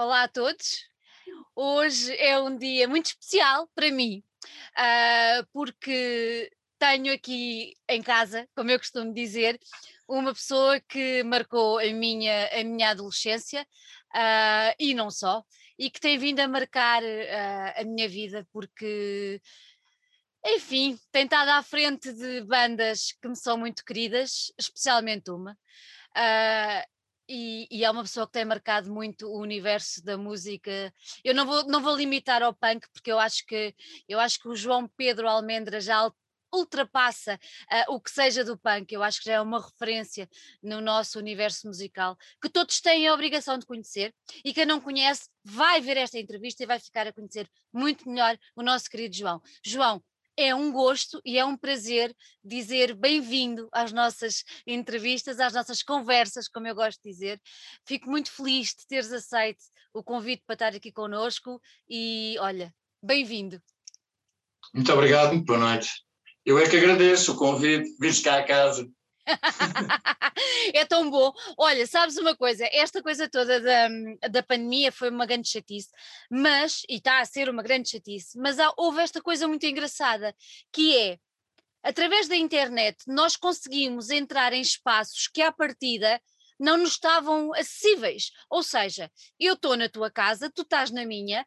Olá a todos. Hoje é um dia muito especial para mim, uh, porque tenho aqui em casa, como eu costumo dizer, uma pessoa que marcou a minha, a minha adolescência uh, e não só, e que tem vindo a marcar uh, a minha vida, porque enfim, tem estado à frente de bandas que me são muito queridas, especialmente uma. Uh, e, e, é uma pessoa que tem marcado muito o universo da música. Eu não vou, não vou limitar ao punk, porque eu acho que eu acho que o João Pedro Almendra já ultrapassa uh, o que seja do punk. Eu acho que já é uma referência no nosso universo musical que todos têm a obrigação de conhecer e quem não conhece vai ver esta entrevista e vai ficar a conhecer muito melhor o nosso querido João. João, é um gosto e é um prazer dizer bem-vindo às nossas entrevistas, às nossas conversas, como eu gosto de dizer. Fico muito feliz de teres aceito o convite para estar aqui connosco e, olha, bem-vindo. Muito obrigado, boa noite. Eu é que agradeço o convite, vires cá a casa. é tão bom. Olha, sabes uma coisa? Esta coisa toda da, da pandemia foi uma grande chatice, mas, e está a ser uma grande chatice, mas há, houve esta coisa muito engraçada, que é, através da internet, nós conseguimos entrar em espaços que, à partida, não nos estavam acessíveis. Ou seja, eu estou na tua casa, tu estás na minha,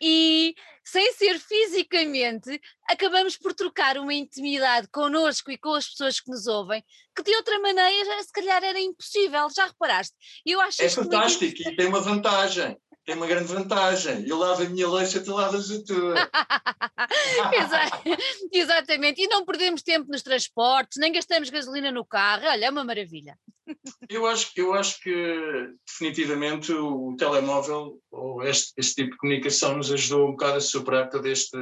e sem ser fisicamente, acabamos por trocar uma intimidade connosco e com as pessoas que nos ouvem, que de outra maneira se calhar era impossível. Já reparaste? Eu acho é fantástico muito... e tem uma vantagem tem uma grande vantagem. Eu lavo a minha lancha, tu lavas a tua. Exatamente. E não perdemos tempo nos transportes, nem gastamos gasolina no carro. Olha, é uma maravilha. Eu acho, eu acho que definitivamente o telemóvel ou este, este tipo de comunicação nos ajudou um bocado a superar todo este,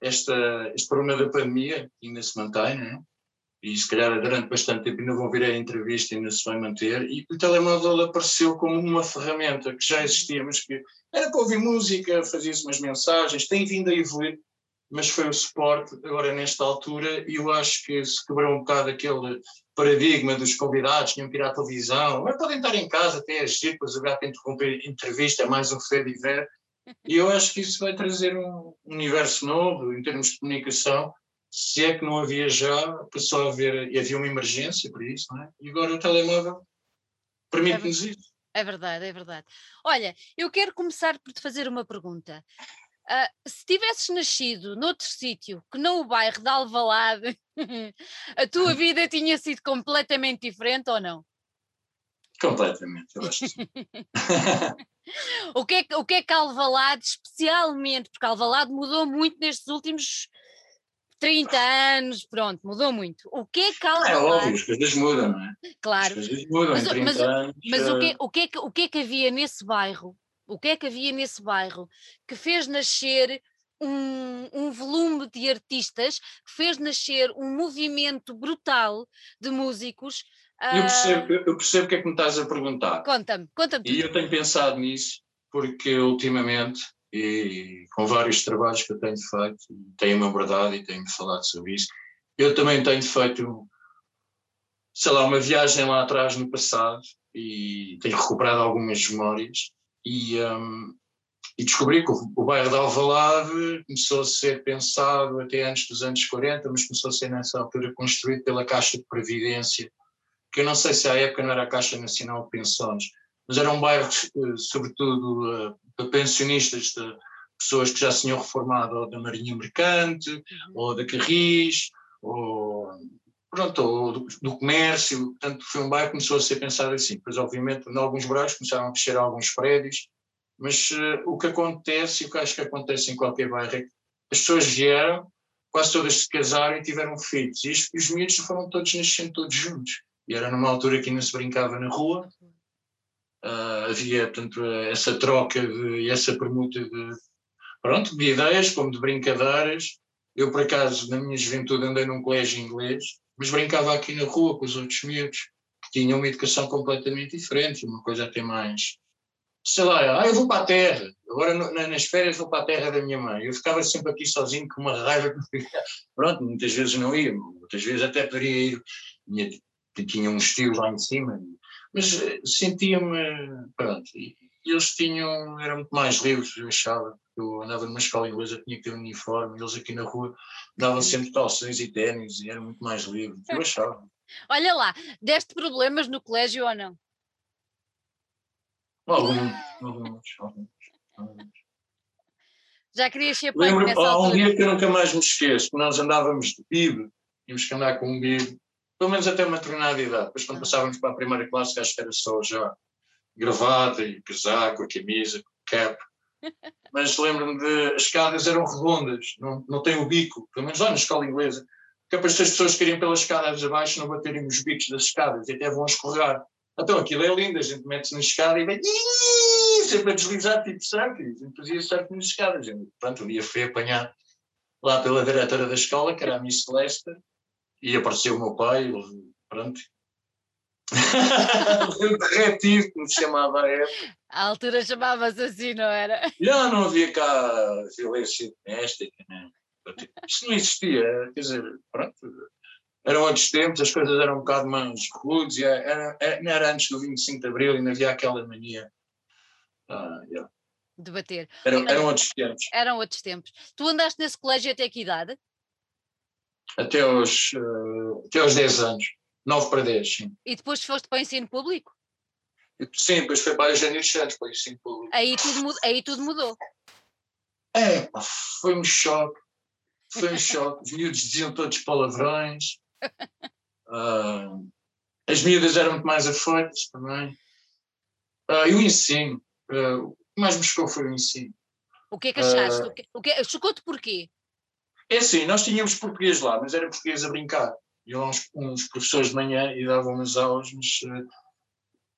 esta, este problema da pandemia, que ainda se mantém, não é? E se calhar durante bastante tempo ainda vão vir a entrevista e ainda se vai manter, e o telemóvel apareceu como uma ferramenta que já existia, mas que era para ouvir música, fazia-se umas mensagens, tem vindo a evoluir, mas foi o suporte agora nesta altura, e eu acho que se quebrou um bocado aquele paradigma dos convidados, tinham que ir à televisão, mas podem estar em casa até agir, depois agora para interromper entrevista, é mais um e ver, e eu acho que isso vai trazer um universo novo em termos de comunicação, se é que não havia já, passou a haver, e havia uma emergência para isso, não é? E agora o telemóvel permite-nos é isso. É verdade, é verdade. Olha, eu quero começar por te fazer uma pergunta. Uh, se tivesses nascido noutro sítio que não o bairro de Alvalade, a tua vida tinha sido completamente diferente ou não? Completamente, eu acho o, que é, o que é que Alvalade, especialmente, porque Alvalade mudou muito nestes últimos 30 anos, pronto, mudou muito. O que é que Alvalade... É óbvio, as coisas mudam, não é? Claro. As coisas mudam mas, em 30 mas, anos. Mas o, que, o, que é que, o que é que havia nesse bairro? O que é que havia nesse bairro que fez nascer um, um, volume de artistas, que fez nascer um movimento brutal de músicos. Eu percebo, uh... eu percebo o que é que me estás a perguntar. Conta-me, conta-me. E eu tenho pensado nisso, porque ultimamente e com vários trabalhos que eu tenho feito, tenho-me abordado e tenho-me falado sobre isso. Eu também tenho feito, sei lá, uma viagem lá atrás no passado e tenho recuperado algumas memórias e, um, e descobri que o, o bairro de Alvalade começou a ser pensado até antes dos anos 40, mas começou a ser nessa altura construído pela Caixa de Previdência, que eu não sei se à época não era a Caixa Nacional de Pensões, mas era um bairro, eh, sobretudo, eh, de pensionistas, de pessoas que já se tinham reformado ou da Marinha Mercante, uhum. ou da Carris, ou, pronto, ou do, do, comércio, portanto foi um bairro que começou a ser pensado assim, pois obviamente em alguns bairros começaram a crescer alguns prédios, mas uh, o que acontece, e o que acho que acontece em qualquer bairro, é que as pessoas vieram, quase todas se casaram e tiveram filhos, e os, os miúdos foram todos nascendo todos juntos, e era numa altura que ainda se brincava na rua, uh, havia portanto, essa troca e essa permuta de, pronto, de ideias, como de brincadeiras. Eu, por acaso, na minha juventude andei num colégio inglês, mas brincava aqui na rua com os outros miúdos, que tinham uma educação completamente diferente, uma coisa até mais, sei lá, ah, eu vou para a terra, agora nas férias vou para a terra da minha mãe. Eu ficava sempre aqui sozinho com uma raiva. Pronto, muitas vezes não ia, muitas vezes até poderia ir. Tinha um estilo lá em cima, mas eh, sentia-me, pronto, e, eles tinham, eram muito mais livres, eu achava. Eu andava numa escola inglesa, tinha que ter um uniforme, eles aqui na rua davam sempre calções e ténis e eram muito mais livres, eu achava. Olha lá, deste problemas no colégio ou não? Alguns, alguns, alguns. Já querias ser pai Lembro, nessa há um dia que eu nunca mais me esqueço, que nós andávamos de bib, tínhamos que andar com um bib, pelo menos até uma determinada idade. Depois, quando Ah. passávamos para a primeira classe, acho que era só já gravata e casaco, a camisa, cap. Mas lembro-me de. As escadas eram redondas, não, não tem o bico, pelo menos lá na escola inglesa. Que é as pessoas que irem pelas escadas abaixo não baterem nos bicos das escadas e até vão escorregar. Então aquilo é lindo, a gente mete-se na escada e vem sempre a deslizar tipo surf, e a gente fazia surf nas escadas. Pronto, um dia fui apanhar lá pela diretora da escola, que era a Miss Celeste, e apareceu o meu pai, pronto. corretivo, como se chamava a época. À altura chamava-se assim, não era? Já não havia cá violência doméstica, né? Isso não existia, quer dizer, pronto. Eram outros tempos, as coisas eram um bocado mais rudes, e era, era, não era antes do 25 de Abril, ainda havia aquela mania. Ah, yeah. Debater. eram, eram outros tempos. Eram outros tempos. Tu andaste nesse colégio até que idade? Até aos, eh, até aos 10 anos. 9 para 10, sim. E depois foste para o ensino público? Sim, depois foi para a Janeiro Santos, para o ensino público. Aí tudo, mu- aí tudo mudou. É, foi um choque. Foi um choque. Os miúdos diziam todos palavrões. Ah, as miúdas eram muito mais afoitas também. Ah, e o ensino. ah, o que mais me chocou foi o ensino. O que é que achaste? O que, o que, chocou-te porquê? É assim, nós tínhamos português lá, mas era português a brincar. Iam uns, uns professores de manhã e davam umas aulas, mas eh,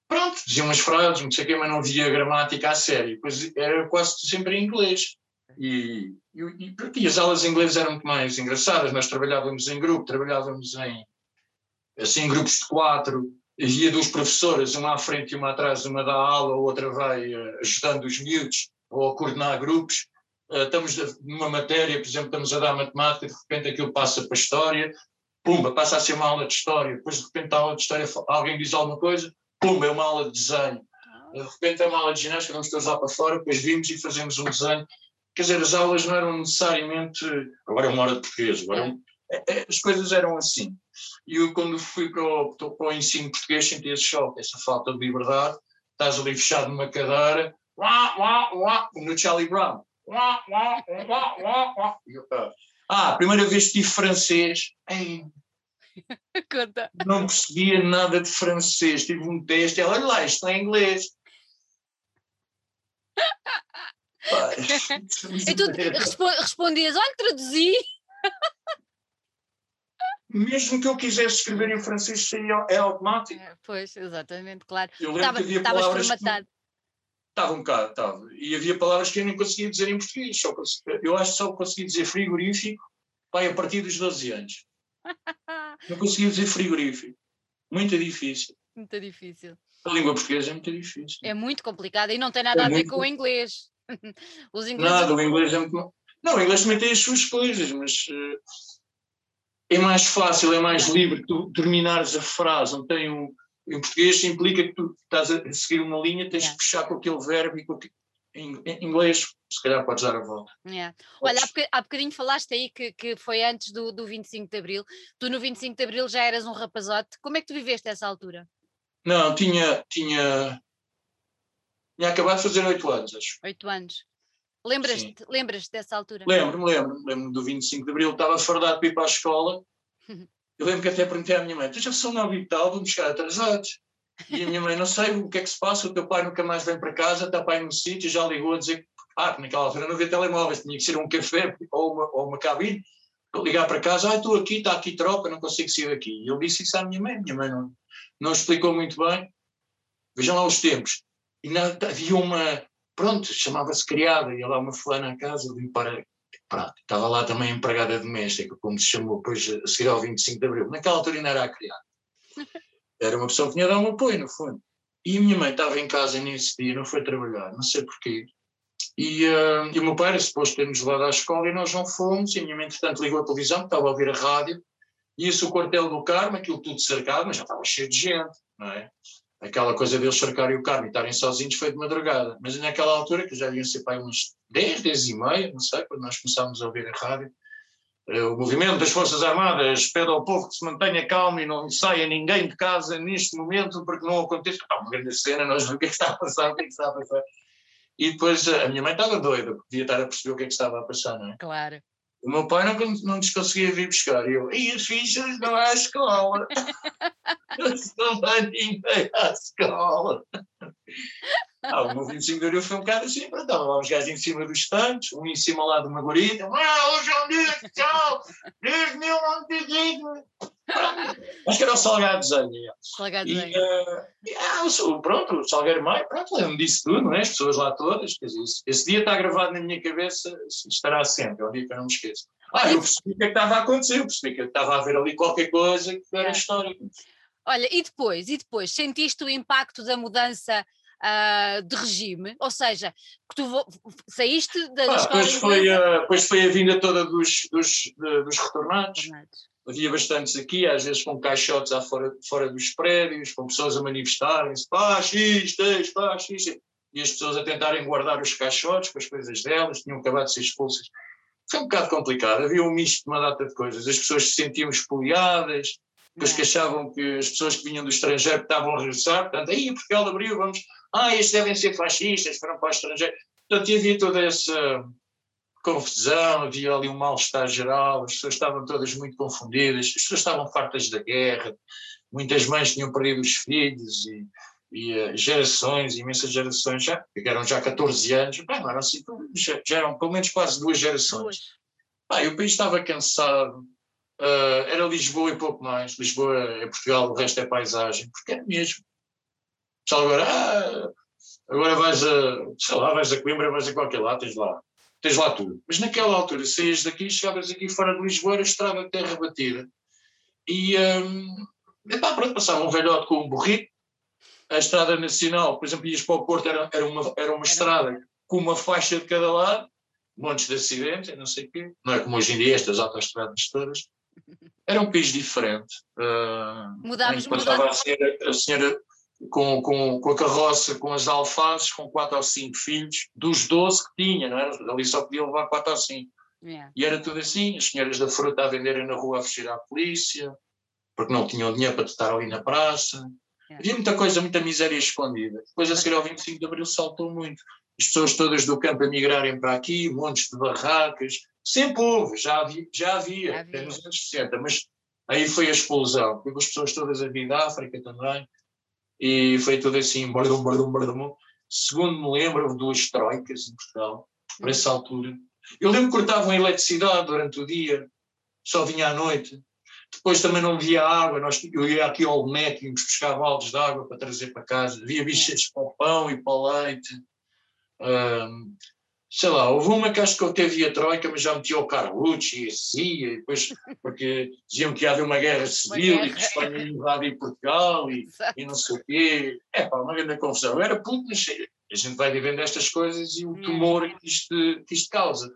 pronto, diziam umas frases, não sei o quê, mas não via gramática a sério. Depois era quase sempre em inglês. E, e, e, as aulas em inglês eram muito mais engraçadas. Nós trabalhávamos em grupo, trabalhávamos em, assim, grupos de quatro. Havia duas professoras, uma à frente e uma atrás, uma dá aula, a outra vai eh, ajudando os miúdos ou a coordenar grupos. Uh, estamos numa matéria, por exemplo, estamos a dar matemática, de repente aquilo passa para a história, pumba, passa a ser uma aula de história, depois de repente a aula de história, alguém diz alguma coisa, pumba, é uma aula de desenho. De repente é uma aula de ginástica, vamos todos lá para fora, depois vimos e fazemos um desenho. Quer dizer, as aulas não eram necessariamente. Agora é uma hora de português, agora é um- é- é- as coisas eram assim. E eu, quando fui para o, para o ensino português, senti esse choque, essa falta de liberdade. Estás ali fechado numa cadeira, uá, no Charlie Brown. Ah, a primeira vez que tive francês, ei, não percebia nada de francês. Tive um teste, ela, olha lá, isto está em inglês. Pá, E tu respo- respondias, olha, traduzi. Mesmo que eu quisesse escrever em francês, saía, é automático. É, Pois, exatamente, claro. Eu lembro Estava- que havia Estavas palavras que formatado. Estava um bocado, estava. E havia palavras que eu nem conseguia dizer em português. Só cons- eu acho que só consegui dizer frigorífico pai, a partir dos 12 anos. Não conseguia dizer frigorífico. Muito difícil. Muito difícil. A língua portuguesa é muito difícil. É muito complicado e não tem nada É a ver com o inglês. Os ingleses. Nada, o inglês é muito. Não, o inglês também tem as suas coisas, mas eh, é mais fácil, é mais livre tu terminares a frase. Não tem um. Em português implica que tu estás a seguir uma linha, tens Yeah. de puxar com aquele verbo e com aquele... Em, em inglês, se calhar podes dar a volta. É. Olha, há, boca- há bocadinho falaste aí que, que foi antes do, do 25 de Abril. Tu no 25 de Abril já eras um rapazote. Como é que tu viveste essa altura? Não, tinha, tinha, tinha acabado de fazer oito anos, acho. Oito anos. Lembras-te lembras dessa altura? Lembro-me, lembro-me, lembro-me do 25 de Abril, estava fardado para ir para a escola. Eu lembro que até perguntei à minha mãe: tu já são nove e tal, vamos chegar atrasados. E a minha mãe: não sei o que é que se passa, o teu pai nunca mais vem para casa, está pai no sítio, já ligou a dizer que, ah, que naquela altura não havia telemóveis, tinha que ser um café ou uma, ou uma cabine. ligar para casa, ah, estou aqui, está aqui tropa, não consigo sair daqui. E eu disse isso à minha mãe, minha mãe não, não explicou muito bem. Vejam lá os tempos. E na, havia uma, pronto, chamava-se criada, ia lá uma fulana à casa, limpar prato. Estava lá também empregada doméstica, como se chamou depois a seguir ao 25 de Abril. Naquela altura ainda era a criada. Era uma pessoa que tinha dado um apoio, no fundo. E a minha mãe estava em casa nesse dia, não foi trabalhar, não sei porquê. E, uh, e o meu pai era suposto ter-nos levado à escola e nós não fomos. E a minha mãe, entretanto, ligou a televisão, estava a ouvir a rádio. Ia-se o quartel do Carmo, aquilo tudo cercado, mas já estava cheio de gente, não é? Aquela coisa deles cercarem o carro e estarem sozinhos foi de madrugada. Mas naquela altura, que já deviam ser para uns 10, 10 e meia, não sei, quando nós começámos a ouvir a rádio, eh, o movimento das Forças Armadas pede ao povo que se mantenha calmo e não saia ninguém de casa neste momento, porque não acontece. Ah, uma grande cena, nós o que é que está a passar, o que é que está a passar. E depois eh, a minha mãe estava doida, podia estar a perceber o que é que estava a passar, não é? Claro. O meu pai não, não nos conseguia vir buscar. E eu, e as fichas não há escola. não vai ninguém à escola. Ah, o meu 25 de abril foi um bocado assim, pronto, estavam lá os gajos em cima dos tanques, um em cima lá de uma guarida, ah, hoje é um dia especial, desde 1920. Acho que era o Salgado Desenho. Salgado Desenho. E, uh, e, ah, pronto, o Salgueiro Maio, pronto, lembro disso tudo, não é? As pessoas lá todas, quer dizer, esse, dia está gravado na minha cabeça, estará sempre, é um dia que eu não me esqueço. Ah, eu percebi o que é estava a acontecer, eu percebi que estava a ver ali qualquer coisa que era histórico. Olha, e depois, e depois, sentiste o impacto da mudança uh, de regime, ou seja, que tu saíste da, ah, escola. Depois foi, a, depois foi a vinda toda dos, dos, dos retornados. retornados. Havia bastantes aqui, às vezes com caixotes à fora, fora dos prédios, com pessoas a manifestarem-se, fascistas, fascistas, e as pessoas a tentarem guardar os caixotes com as coisas delas, tinham acabado de ser expulsas. Foi um bocado complicado, havia um misto de uma data de coisas. As pessoas se sentiam espoliadas, depois que achavam que as pessoas que vinham do estrangeiro estavam a regressar, portanto, aí Portugal abriu, vamos, ah, estes devem ser fascistas, foram para o estrangeiro. Portanto, havia toda essa confusão, havia ali um mal-estar geral, as pessoas estavam todas muito confundidas, as pessoas estavam fartas da guerra, muitas mães tinham perdido os filhos e, e uh, gerações, imensas gerações, já, eram já 14 anos, bem, eram assim, já, já, eram pelo menos quase duas gerações. Bem, o país estava cansado, uh, era Lisboa e pouco mais, Lisboa é Portugal, o resto é paisagem, porque é mesmo. Só agora, ah, agora vais a, sei lá, vais a Coimbra, vais a qualquer lado, tens lá, tens lá tudo. Mas naquela altura, saías daqui, chegavas aqui fora de Lisboa, era estrada terra batida. E, um, epá, pronto, passava um velhote com um burrito, a estrada nacional, por exemplo, ias para o Porto, era, era, uma, era uma estrada com uma faixa de cada lado, montes de acidentes, não sei o quê. Não é como hoje em dia estas autoestradas todas. Era um país diferente. Uh, mudámos, mudámos. A senhora, a senhora com, com, com a carroça, com as alfaces, com quatro ou cinco filhos, dos doze que tinha, não era? Ali só podia levar quatro ou cinco. Yeah. E era tudo assim, as senhoras da fruta a venderem na rua a fugir à polícia, porque não tinham dinheiro para estar ali na praça. Yeah. Havia muita coisa, muita miséria escondida. Depois a seguir ao 25 de Abril saltou muito. As pessoas todas do campo a migrarem para aqui, montes de barracas. Sempre houve, já havia, já havia, até nos anos 60, mas aí foi a explosão. As pessoas todas a vir da África também e foi tudo assim, bardum, bardum, bardum. Segundo me lembro, duas troicas em Portugal, por essa altura. Eu lembro que cortavam a eletricidade durante o dia, só vinha à noite. Depois também não havia água, nós, eu ia aqui ao MEC, íamos buscar baldes de água para trazer para casa. Havia bichas para o pão e para o leite. Um, sei lá, houve uma que acho que eu teve a Troika, mas já metia o Carlucci e a CIA, e depois, porque diziam que ia haver uma guerra civil uma guerra. e que Espanha ia invadir Portugal e, e não sei o quê. É pá, uma grande confusão. Era puto, mas a gente vai vivendo estas coisas e o hum. tumor que isto, que isto causa.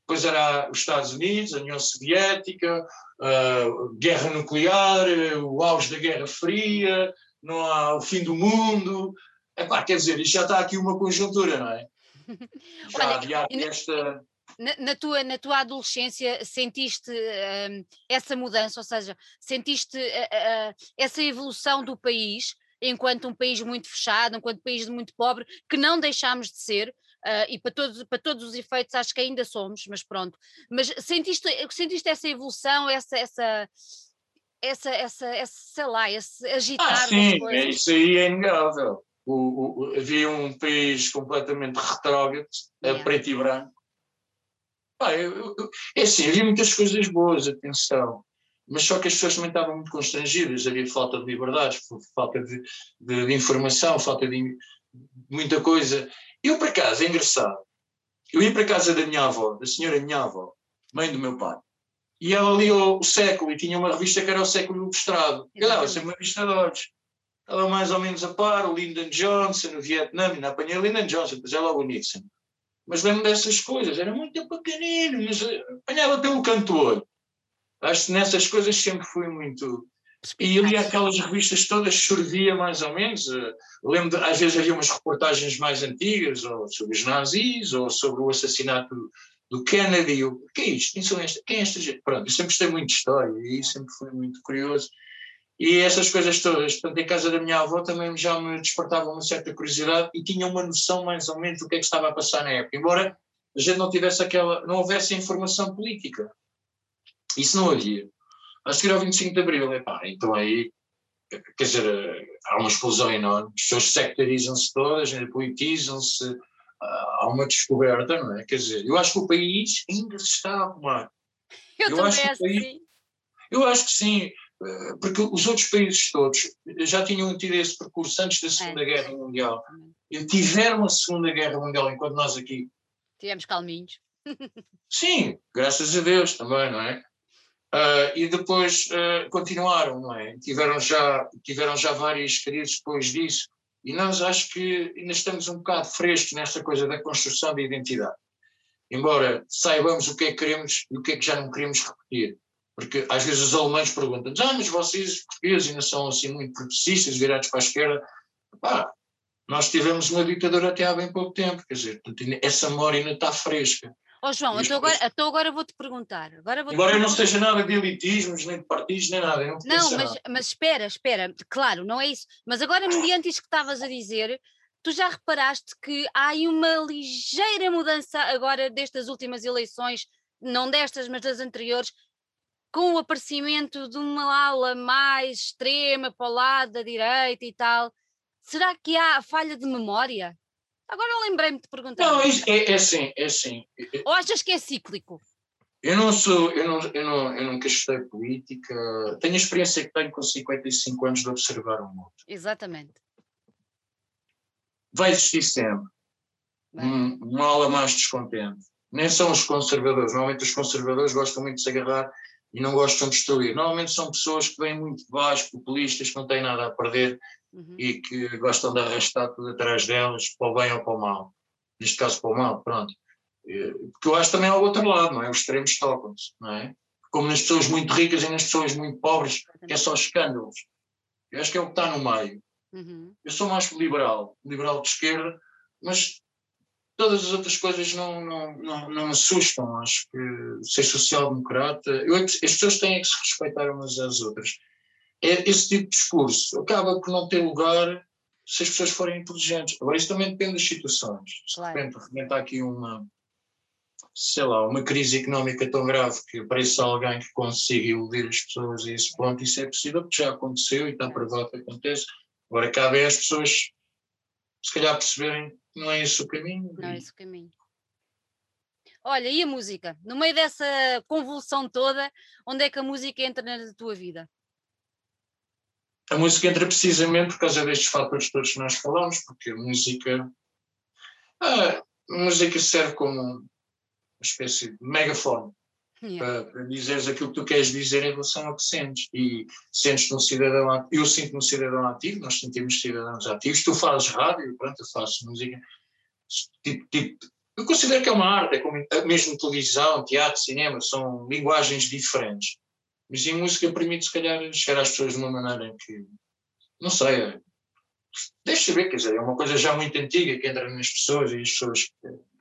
Depois era os Estados Unidos, a União Soviética, a guerra nuclear, o auge da Guerra Fria, não há o fim do mundo. É pá, quer dizer, isto já está aqui uma conjuntura, não é? Já Olha, esta. Na, na, tua, na tua adolescência sentiste uh, essa mudança, ou seja, sentiste uh, uh, essa evolução do país enquanto um país muito fechado, enquanto um país muito pobre, que não deixámos de ser, e para todos, para todos os efeitos acho que ainda somos, mas pronto. Mas sentiste, sentiste essa evolução, essa, essa, essa, essa, essa sei lá, esse agitar ah, sim, isso aí é inegável o, o, havia um país completamente retrógrado, yeah. preto e branco. Pá, eu, eu, é assim, havia muitas coisas boas, atenção, mas só que as pessoas também estavam muito constrangidas, havia falta de liberdade, falta de, de, de informação, falta de muita coisa. Eu, por acaso, é engraçado, eu ia para casa da minha avó, da senhora minha avó, mãe do meu pai, e ela lia o, o século e tinha uma revista que era o século ilustrado. E lá, sempre uma revista de olhos estava mais ou menos a par, o Lyndon Johnson, o Vietnã, ainda apanhei o Lyndon Johnson, depois é logo o Nixon. Mas lembro dessas coisas, era muito pequenino, mas apanhava pelo canto do olho. Acho que nessas coisas sempre fui muito. e ali aquelas revistas todas, sorvia mais ou menos. Eu lembro, às vezes havia umas reportagens mais antigas, ou sobre os nazis, ou sobre o assassinato do Kennedy. O que é isto? Quem, são esta, quem é esta gente? Pronto, eu sempre gostei muito de história e sempre fui muito curioso. E essas coisas todas, portanto, em casa da minha avó também já me despertavam uma certa curiosidade e tinha uma noção mais ou menos do que é que estava a passar na época, embora a gente não tivesse aquela, não houvesse informação política. Isso não havia. A seguir ao 25 de Abril, epá, então aí, quer dizer, há uma explosão enorme, as pessoas sectarizam-se todas, politizam-se, há uma descoberta, não é? Quer dizer, eu acho que o país ainda se está a arrumar. Eu, eu acho que país, Eu acho que sim, porque os outros países todos já tinham tido esse percurso antes da Segunda é. Guerra Mundial. Tiveram a Segunda Guerra Mundial, enquanto nós aqui. Tivemos calminhos. Sim, graças a Deus também, não é? Uh, e depois uh, continuaram, não é? Tiveram já, tiveram já várias crises depois disso. E nós acho que ainda estamos um bocado frescos nesta coisa da construção de identidade. Embora saibamos o que é que queremos e o que é que já não queremos repetir. Porque às vezes os alemães perguntam ah, mas vocês portugueses ainda são assim muito progressistas, virados para a esquerda. Pá, nós tivemos uma ditadura até há bem pouco tempo, quer dizer, essa memória ainda está fresca. Ó oh, João, então agora, então agora vou-te perguntar. Agora vou Embora eu não seja nada de elitismos, nem de partidos, nem nada. Não, não mas, mas espera, espera, claro, não é isso. Mas agora, mediante isto que estavas a dizer, tu já reparaste que há aí uma ligeira mudança agora destas últimas eleições, não destas, mas das anteriores, com o aparecimento de uma ala mais extrema para o lado da direita e tal. Será que há falha de memória? Agora lembrei-me de perguntar. Não, é, é assim, é assim. Ou achas que é cíclico? Eu não sou, eu não, eu não, eu nunca estudei política, tenho a experiência que tenho com 55 anos de observar o mundo. Exatamente. Vai existir sempre um, uma ala mais descontente. Nem são os conservadores, normalmente os conservadores gostam muito de se agarrar e não gostam de destruir. Normalmente são pessoas que vêm muito de baixo, populistas, que não têm nada a perder uhum. e que gostam de arrastar tudo atrás delas, para o bem ou para o mal. Neste caso, para o mal, pronto. Porque eu acho também ao outro lado, não é? Os extremos tocam-se, não é? Como nas pessoas muito ricas e nas pessoas muito pobres, que é só escândalos. Eu acho que é o que está no meio. Uhum. Eu sou mais liberal, liberal de esquerda, mas todas as outras coisas não, não, não, não me assustam. Acho que ser social-democrata, as pessoas têm que se respeitar umas às outras é, esse tipo de discurso acaba por não ter lugar se as pessoas forem inteligentes. Agora, isso também depende das situações. Se de repente está aqui uma, sei lá, uma crise económica tão grave que apareça alguém que consiga iludir as pessoas a esse ponto, isso é possível, porque já aconteceu e está provado que acontece. Agora, cabe às pessoas, se calhar, perceberem que não é esse o caminho. Não é esse o caminho. Olha, e a música? No meio dessa convulsão toda, onde é que a música entra na tua vida? a música entra precisamente por causa destes fatores todos que nós falamos, porque a música, a música serve como uma espécie de megafone yeah. para, para dizeres aquilo que tu queres dizer em relação ao que sentes. E sentes-te um cidadão ativo, eu sinto-me um cidadão ativo, nós sentimos cidadãos ativos, tu fazes rádio, pronto, eu faço música. Tipo, tipo, eu considero que é uma arte, é como mesmo televisão, teatro, cinema, são linguagens diferentes. Mas em música permite, se calhar, chegar às pessoas de uma maneira em que, não sei, é, deixa ver, quer dizer, é uma coisa já muito antiga que entra nas pessoas e as pessoas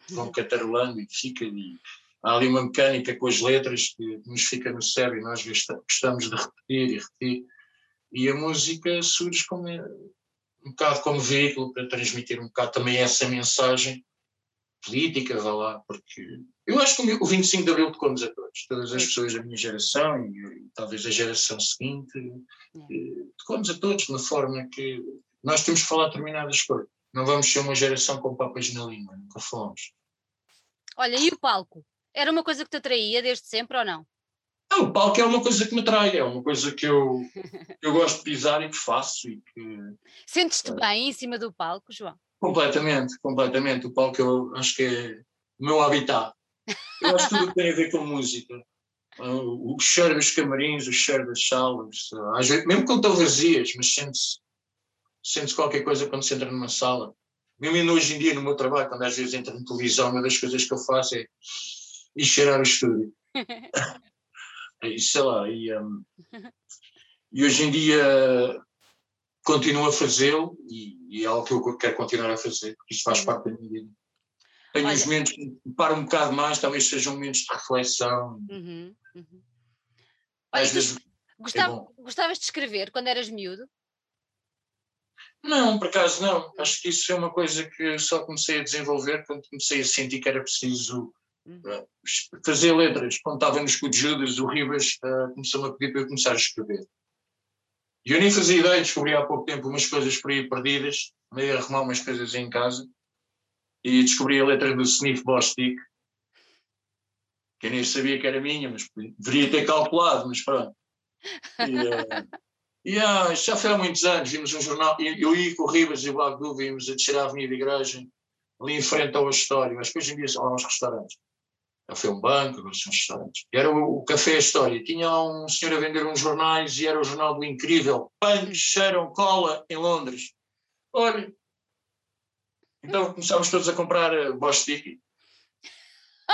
vão catarolando e fica e há ali uma mecânica com as letras que nos fica no cérebro e nós gostamos de repetir e repetir. E a música surge como um bocado como veículo para transmitir um bocado também essa mensagem política, vá lá, porque eu acho que o 25 de Abril tocou-nos a todos, todas as pessoas da minha geração e, talvez da geração seguinte, tocou-nos a todos de uma forma que nós temos que falar determinadas coisas. Não vamos ser uma geração com papas na língua, nunca fomos. Olha, e o palco? Era uma coisa que te atraía desde sempre ou não? Não, o palco é uma coisa que me atrai, é uma coisa que eu, eu gosto de pisar e que faço. E que, Sentes-te é. bem em cima do palco, João? Completamente, completamente. O palco eu acho que é o meu habitat. Eu acho que tudo tem a ver com música. O cheiro dos camarins, o cheiro das salas, às vezes, mesmo quando estão vazias, mas sente-se sente qualquer coisa quando se entra numa sala. Mesmo hoje em dia, no meu trabalho, quando às vezes entro na televisão, uma das coisas que eu faço é ir cheirar o estúdio. e sei lá, e, um, e hoje em dia continuo a fazê-lo e, e, é algo que eu quero continuar a fazer, porque isso faz uhum. parte da minha vida. Tenho Olha. uns momentos que paro um bocado mais, talvez sejam momentos de reflexão. Uhum, uhum. Olha, vezes, gostava, é gostavas de escrever quando eras miúdo? Não, por acaso não. Acho que isso é uma coisa que só comecei a desenvolver quando comecei a sentir que era preciso uh, fazer letras. Quando estávamos com o Judas, o Ribas uh, começou-me a pedir para eu começar a escrever. E eu nem fazia ideia, descobri há pouco tempo umas coisas por aí perdidas, meio a arrumar umas coisas em casa, e descobri a letra do Sniff Bostic, que eu nem sabia que era minha, mas deveria ter calculado, mas pronto. E, uh, e ah, já foi há muitos anos, vimos um jornal, eu ia com o Ribas e o Bagdu, vimos a descer a Avenida Igreja, ali em frente ao História, mas depois em dia são uns restaurantes. Foi um banco, agora são restaurantes. E era o, o Café História. Tinha um senhor a vender uns jornais e era o jornal do Incrível. Punch, cheiram, cola, em Londres. Olha. Então começámos todos a comprar uh, Bosch Sticky.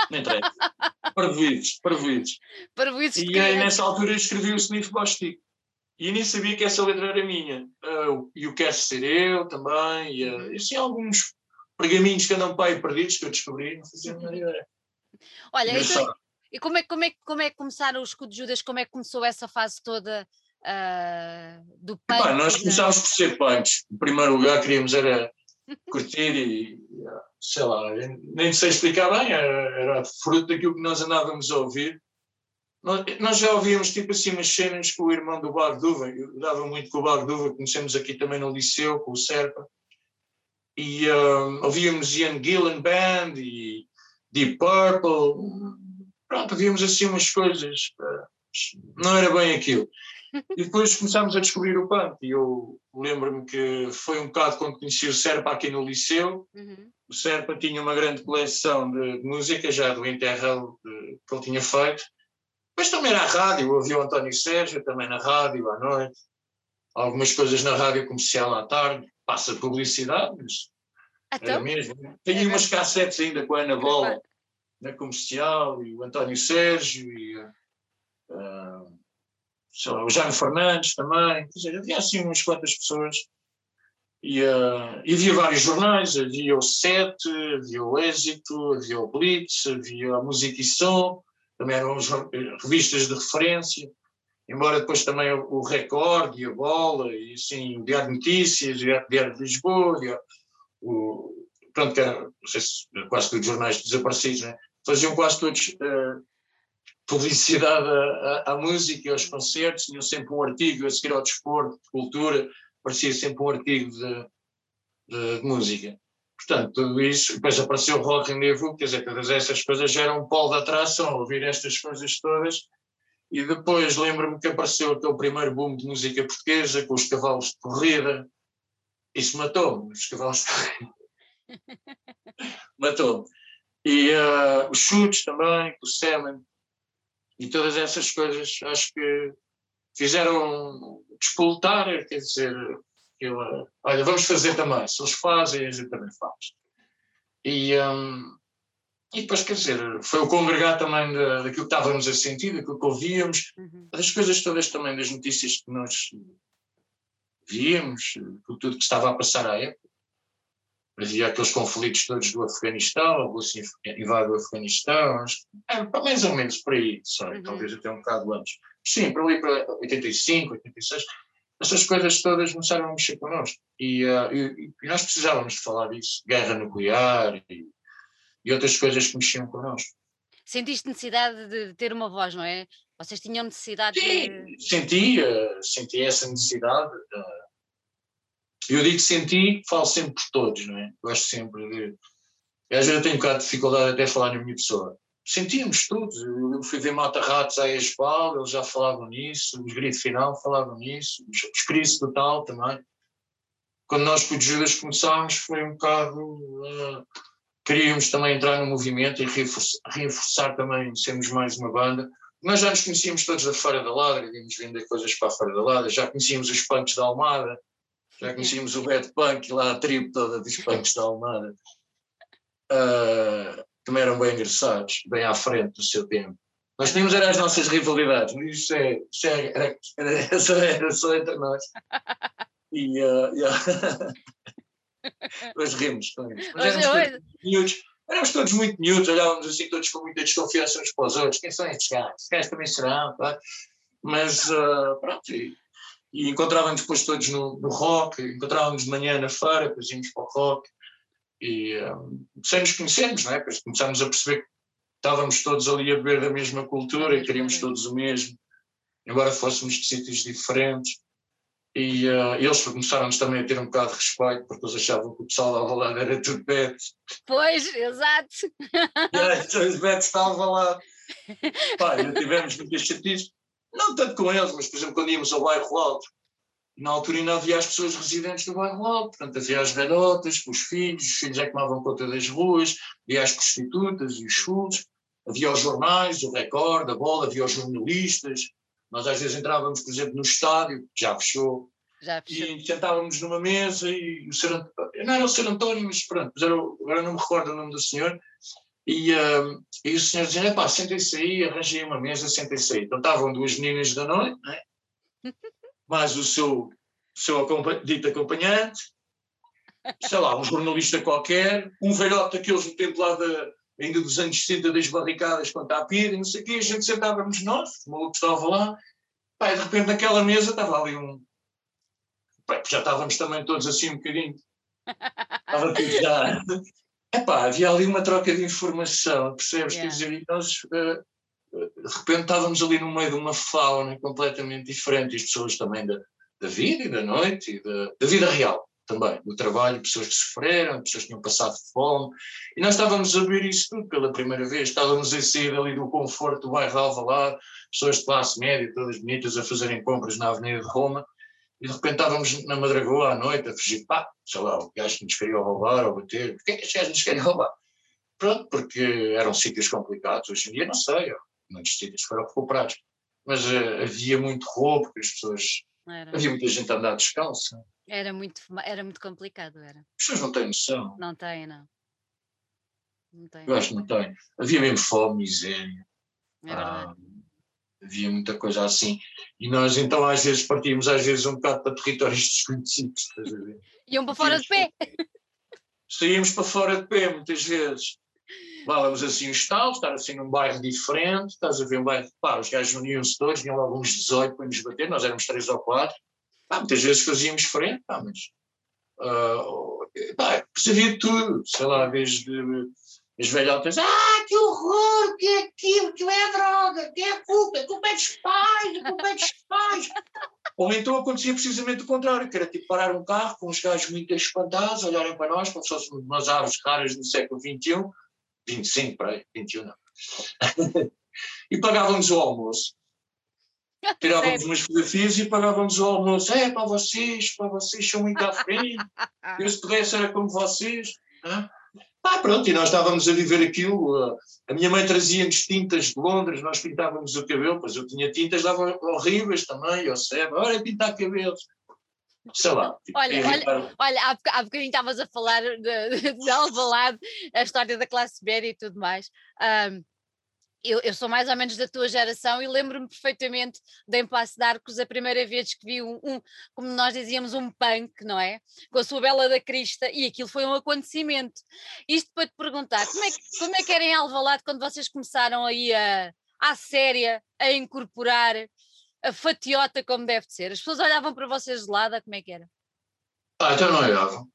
Nem interessa. Parvoides, parvoides. Parvoides. E aí, nessa altura escrevi o Sniff Bosch Sticky e nem sabia que essa letra era minha. Uh, e o Quer Ser Eu também, e, uh, e assim alguns pergaminhos que andam para aí perdidos que eu descobri, não fazia a menor ideia. Olha, então, e como é, como, é, como é que começaram os escudo de Judas? Como é que começou essa fase toda uh, do punk? Epá, nós começámos por ser punks. Em primeiro lugar, queríamos era curtir e, sei lá, nem sei explicar bem, era, era fruto daquilo que nós andávamos a ouvir nós já ouvíamos tipo assim umas cenas com o irmão do Barduva, eu dava muito com o Barduva, conhecemos aqui também no liceu, com o Serpa, e um, ouvíamos Ian Gillan Band e Deep Purple, pronto, ouvíamos assim umas coisas, não era bem aquilo. E depois começámos a descobrir o punk, e eu lembro-me que foi um bocado quando conheci o Serpa aqui no liceu, uhum. o Serpa tinha uma grande coleção de música já do Interrail que ele tinha feito, mas também na rádio, ouvi o António Sérgio também na rádio à noite, algumas coisas na rádio comercial à tarde, passa publicidade, mas então, era mesmo. Tenho é umas cassetes ainda com a Ana Bola na comercial, e o António Sérgio, e uh, lá, o Jaime Fernandes também, quer dizer, havia assim umas quantas pessoas. E, uh, e havia vários jornais, havia o Sete, havia o Êxito, havia o Blitz, havia a Música e Som, também eram revistas de referência, embora depois também o Record e a Bola, e assim, o Diário de Notícias, o Diário de Lisboa, o, pronto, que não sei se quase todos os jornais desaparecidos, né? faziam quase todos uh, publicidade à, música e aos concertos, tinham sempre um artigo a seguir ao desporto, de cultura, parecia sempre um artigo de, de, de música. Portanto, tudo isso, depois apareceu o Rock Rendezvous, quer dizer, todas essas coisas geram um polo de atração, ouvir estas coisas todas. E depois lembro-me que apareceu aquele primeiro boom de música portuguesa, com os cavalos de corrida. Isso matou-me, os cavalos matou-me. E uh, os chutes também, o Semen. E todas essas coisas, acho que fizeram despoltar, quer dizer, eu, olha, vamos fazer também. Se eles fazem, a gente também faz. E, um, e depois, quer dizer, foi o congregar também da, daquilo que estávamos a sentir, daquilo que ouvíamos, uhum. das coisas todas também, das notícias que nós víamos, tudo que estava a passar à época. Havia aqueles conflitos todos do Afeganistão, a Rússia invade o Afeganistão, é, mais ou menos por aí, sabe? Uhum. talvez até um bocado antes. Sim, por ali para 85, 86 essas coisas todas começaram a mexer connosco. E, uh, e, e, nós precisávamos de falar disso, guerra nuclear e, e, outras coisas que mexiam connosco. Sentiste necessidade de ter uma voz, não é? Vocês tinham necessidade Sim, de... senti, uh, senti essa necessidade. Uh, eu digo senti, falo sempre por todos, não é? Gosto sempre de... Às vezes eu tenho um bocado de dificuldade até falar na minha pessoa sentíamos todos. Eu fui ver Mata Ratos à Espal, eles já falavam nisso, os Grito Final falavam nisso, os Crise Total também. Quando nós com o Judas começámos, foi um bocado. Uh, queríamos também entrar no movimento e reforçar, reforçar, também sermos mais uma banda. Nós já nos conhecíamos todos da Feira da Ladra, íamos vender coisas para a Feira da Ladra, já conhecíamos os punks da Almada, já conhecíamos o Bad Punk, lá a tribo toda dos punks da Almada. Uh, também eram bem engraçados, bem à frente do seu tempo. Nós tínhamos era as nossas rivalidades, mas isso, é, isso é, era, era, só, era só entre nós. E, uh, yeah. Nós rimos com isso. Mas éramos todos, miúdos, éramos todos muito miúdos, olhávamos assim todos com muita desconfiança uns para os outros. Quem são estes gajos? Estes gajos também serão, pá. Mas uh, pronto, e, e encontrávamos depois todos no, no rock, encontrávamos de manhã na feira, depois íamos para o rock. E um, sem nos conhecermos, não é? Depois começámos a perceber que estávamos todos ali a beber da mesma cultura e queríamos todos o mesmo, embora fôssemos de sítios diferentes. E uh, eles começaram-nos também a ter um bocado de respeito, porque eles achavam que o pessoal da Alvalade era tudo. Pois, exato. E então betos estavam lá. Pá, tivemos muitas chatices, não tanto com eles, mas por exemplo quando íamos ao bairro alto, na altura ainda havia as pessoas residentes do bairro alto, portanto havia as velhotas, os filhos, os filhos é que tomavam conta das ruas, havia as prostitutas e os chulos, havia os jornais, o Record, a Bola, havia os jornalistas, nós às vezes entrávamos, por exemplo, no estádio, que já fechou, já fechou. e sentávamos numa mesa e o Sr. António, não era o Sr. António, mas pronto, agora não me recordo o nome do senhor, e, uh, e o senhor dizia, pá, sentem-se aí, arranjei uma mesa, sentem-se aí. Então estavam duas meninas da noite, né? mais o seu, seu dito acompanhante, sei lá, um jornalista qualquer, um velhote daqueles do tempo lá da, ainda dos anos 60 das barricadas quando está a pira, não sei o quê, a gente sentávamos nós, o maluco estava lá, pá, e de repente naquela mesa estava ali um. Pá, já estávamos também todos assim um bocadinho. Estava tudo já. Epá, havia ali uma troca de informação, percebes? Yeah. Quer dizer, e nós uh, de repente estávamos ali no meio de uma fauna completamente diferente, e as pessoas também da, da vida e da noite, e da, da vida real também, do trabalho, pessoas que sofreram, pessoas que tinham passado fome, e nós estávamos a ver isso tudo pela primeira vez, estávamos a sair ali do conforto do bairro Alvalade, pessoas de classe média, todas bonitas, a fazerem compras na Avenida de Roma, e de repente estávamos na Madragoa à noite a fugir, pá, sei lá, o gajo que nos queria roubar ou bater, porquê que estes gajos nos querem roubar? Pronto, porque eram sítios complicados, hoje em dia não sei, muitos sítios foram recuperados, mas uh, havia muito roubo, porque as pessoas, era. havia muita gente a andar descalça. Era muito, era muito complicado, era. As pessoas não têm noção. Não têm, não. não têm, Eu acho que não têm. Havia mesmo fome, miséria. É ah, havia muita coisa assim. E nós então às vezes partíamos às vezes um bocado para territórios desconhecidos, estás a ver? Iam para fora de pé. Saíamos para fora de pé muitas vezes. Levávamos assim um estalo, estar assim num bairro diferente, estás a ver um bairro, pá, os gajos uniam-se todos, tinham logo uns 18 para nos bater, nós éramos três ou quatro, pá, muitas vezes fazíamos frente, pá, mas uh, pá, havia tudo, sei lá, desde as velhotas, ah, que horror, que é aquilo, que é droga, que é a culpa, a culpa é dos pais, a culpa é dos pais. Ou então acontecia precisamente o contrário, que era tipo parar um carro com os gajos muito espantados, olharem para nós como se fossem umas aves raras do século XXI, 25, para aí, 21 não. e pagávamos o almoço. Tirávamos umas fotografias e pagávamos o almoço. É, para vocês, para vocês são muito à frente. Eu se pudesse era como vocês. Ah, ah, pronto, e nós estávamos a viver aquilo. A minha mãe trazia-nos tintas de Londres, nós pintávamos o cabelo, pois eu tinha tintas, davam horríveis também, eu sei, olha, pintar cabelos. Sei lá. Tipo, olha, olha, olha, há, há bocadinho estavas a falar de, de Alvalade, a história da classe média e tudo mais. Um, eu, eu, sou mais ou menos da tua geração e lembro-me perfeitamente de em Passo de Arcos a primeira vez que vi um, um, como nós dizíamos, um punk, não é? Com a sua Bela da Crista e aquilo foi um acontecimento. Isto para te perguntar, como é que, como é que era em Alvalade quando vocês começaram aí a, à séria a incorporar a fatiota como deve ser? As pessoas olhavam para vocês de lado, como é que era? Ah, então não olhavam.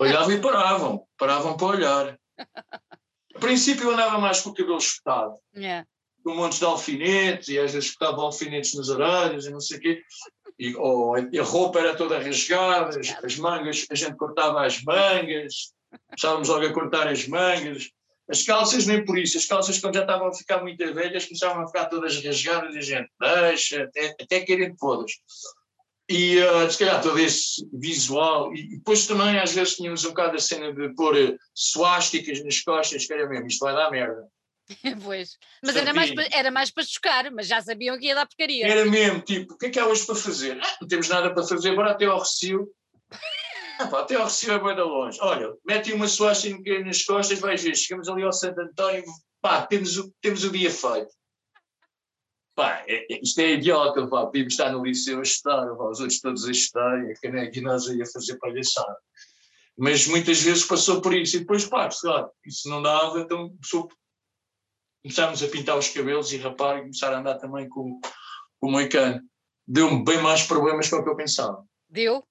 Olhavam e paravam, paravam para olhar. A princípio eu andava mais com o cabelo espetado. Yeah. Com montes de alfinetes, e às vezes espetava alfinetes nos orelhos e não sei o quê. E, oh, a roupa era toda rasgada, as, as mangas, a gente cortava as mangas, começávamos logo a cortar as mangas. As calças nem por isso, as calças quando já estavam a ficar muito velhas começavam a ficar todas rasgadas e a gente deixa, até, até querem todas. E uh, se calhar todo esse visual, e depois também às vezes tínhamos um bocado a cena de pôr uh, suásticas nas costas, que era mesmo, isto vai dar merda. pois, mas era mais, para, era mais para chocar, mas já sabiam que ia dar porcaria. Era mesmo, tipo, o que é que há hoje para fazer? Ah, não temos nada para fazer, bora até ao Recio. Ah, pá, até ao Recio é bem de longe. Olha, mete uma suástica nas costas, vais ver, chegamos ali ao Santo António, pá, temos o, temos o dia feito. Pá, é, é, isto é idiota, pá, podíamos estar no liceu a estudar, pá, os outros todos a estudar, e a caneca e nós aí a fazer palhaçada. Mas muitas vezes passou por isso, e depois, pá, claro, isso não dava, então começou, começámos a pintar os cabelos e rapar e começar a andar também com, com o moicano. Deu-me bem mais problemas do que eu pensava. Deu?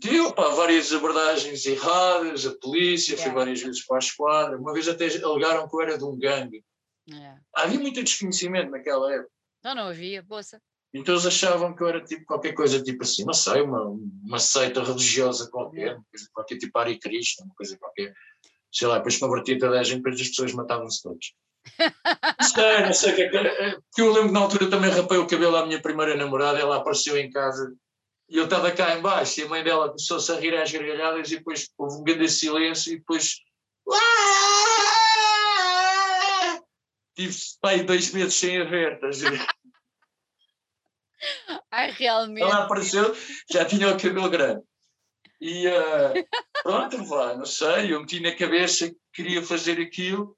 Deu, pá, várias abordagens erradas, a polícia, yeah. fui várias vezes para a esquadra, uma vez até alegaram que eu era de um gangue. Yeah. Havia muito desconhecimento naquela época. Não, não havia, poça. Então eles achavam que eu era tipo qualquer coisa, tipo assim, não sei, uma, uma seita religiosa qualquer, uma coisa qualquer, tipo Ari Cristo, uma coisa qualquer. Sei lá, depois convertia toda a gente, depois as pessoas matavam-se todos. não sei, não sei o que é que. É, porque eu lembro na altura também rapei o cabelo à minha primeira namorada, ela apareceu em casa e eu estava cá embaixo e a mãe dela começou-se a rir às gargalhadas e depois houve um grande silêncio e depois. Tive pai dois meses sem a ver, estás a ver? Ai, realmente. Ela apareceu, já tinha o cabelo grande. E uh, pronto, vá, não sei, eu meti na cabeça que queria fazer aquilo.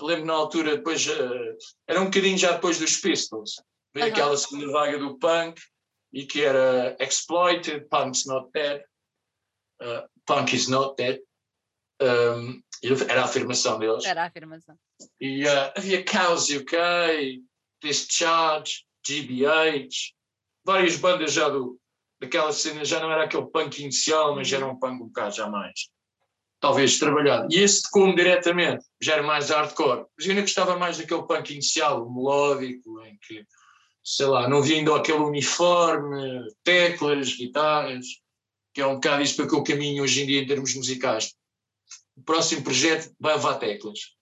Lembro na altura, depois, uh, era um bocadinho já depois dos Pistols, veio uhum. aquela segunda vaga do punk e que era Exploited, Punk's Not Dead, uh, Punk is Not Dead. Um, era a afirmação deles. Era a afirmação. E uh, havia Chaos UK, Discharge, GBH, várias bandas já do, daquela cena, já não era aquele punk inicial, mas já era um punk um bocado já mais, talvez trabalhado. E esse como diretamente, já era mais hardcore, mas eu ainda gostava mais daquele punk inicial, melódico, em que, sei lá, não vindo aquele uniforme, teclas, guitarras, que é um bocado isso para que eu caminho hoje em dia em termos musicais. O próximo projeto vai levar teclas.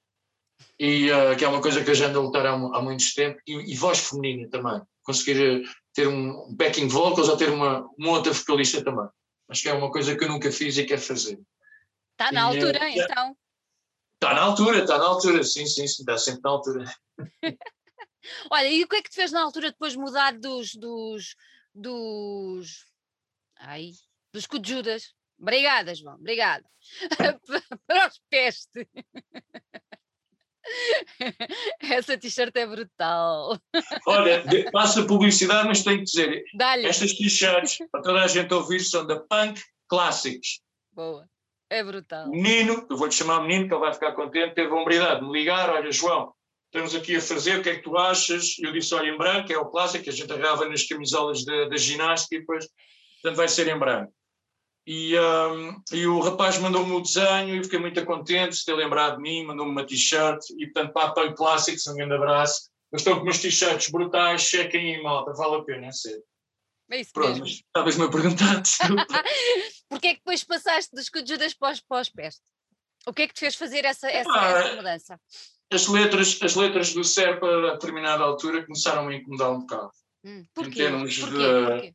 E uh, que é uma coisa que eu já ando a lutar há, há muito tempo, e, e voz feminina também. Conseguir ter um backing vocals ou ter uma, uma outra vocalista também. Acho que é uma coisa que eu nunca fiz e quero fazer. Está na e, altura, é, então. Está na altura, está na altura, sim, sim, sim, está sempre na altura. Olha, e o que é que te fez na altura depois mudar dos. dos. dos. Ai, dos Judas? Obrigada, João, obrigada. Para os peste. Essa t-shirt é brutal. Olha, passa publicidade, mas tenho que dizer: estas t-shirts, para toda a gente ouvir, são da Punk Classics. Boa, é brutal. O menino, eu vou-lhe chamar menino, que ele vai ficar contente, teve a hombridade de me ligar: olha, João, estamos aqui a fazer, o que é que tu achas? Eu disse: olha, em branco, é o clássico, que a gente agarrava nas camisolas da ginástica e depois, portanto, vai ser em branco. E, um, e o rapaz mandou-me o desenho e fiquei muito contente de ter lembrado de mim, mandou-me uma t-shirt e portanto para a Classics um grande abraço. Eu estou com umas t-shirts brutais, chequem aí malta, vale a pena ser. É isso Pronto, mesmo. estavas-me a perguntar. Porquê é que depois passaste dos Judas para os, para os pés? O que é que te fez fazer essa, essa, ah, essa mudança? As letras, as letras do Serpa a determinada altura começaram a incomodar um bocado. Hum, porquê? Em termos porquê? de... Porquê?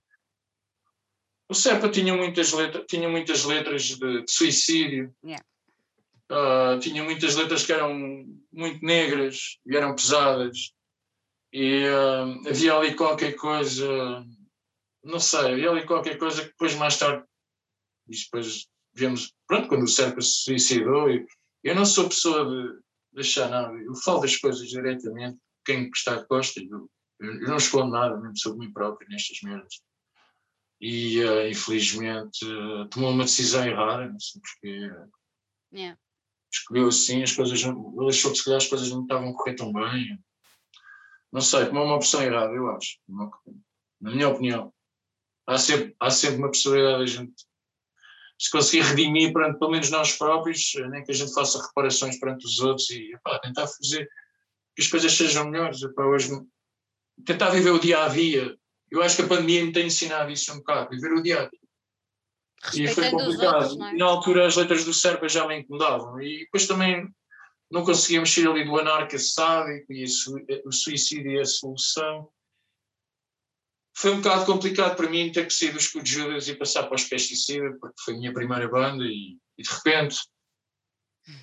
O Serpa tinha muitas letras, tinha muitas letras de, de suicídio. Yeah. Uh, tinha muitas letras que eram muito negras e eram pesadas. E uh, havia ali qualquer coisa, não sei, havia ali qualquer coisa que depois, mais tarde, depois vemos, pronto, quando o Serpa se suicidou, eu, eu não sou pessoa de deixar nada, eu falo das coisas diretamente, quem está gosta, eu, eu não escondo nada, mesmo sobre mim próprio nestas merdas e uh, infelizmente uh, tomou uma decisão errada, não sei porque yeah. escolheu assim, as coisas não, ele achou que se calhar as coisas não estavam a correr tão bem. Não sei, tomou uma opção errada, eu acho, na minha opinião. Há sempre, há sempre uma possibilidade de a gente se conseguir redimir perante pelo menos nós próprios, nem que a gente faça reparações perante os outros e epá, tentar fazer que as coisas sejam melhores. Epá, hoje, tentar viver o dia a dia, eu acho que a pandemia me tem ensinado isso um bocado, viver o dia a dia. E foi complicado. Outros, é? Na altura as letras do Serpa já me incomodavam. E depois também não conseguia mexer ali do anarca sádico e o suicídio e a solução. Foi um bocado complicado para mim ter que sair dos Escudo Judas e passar para os Pesticida, porque foi a minha primeira banda e, e de repente.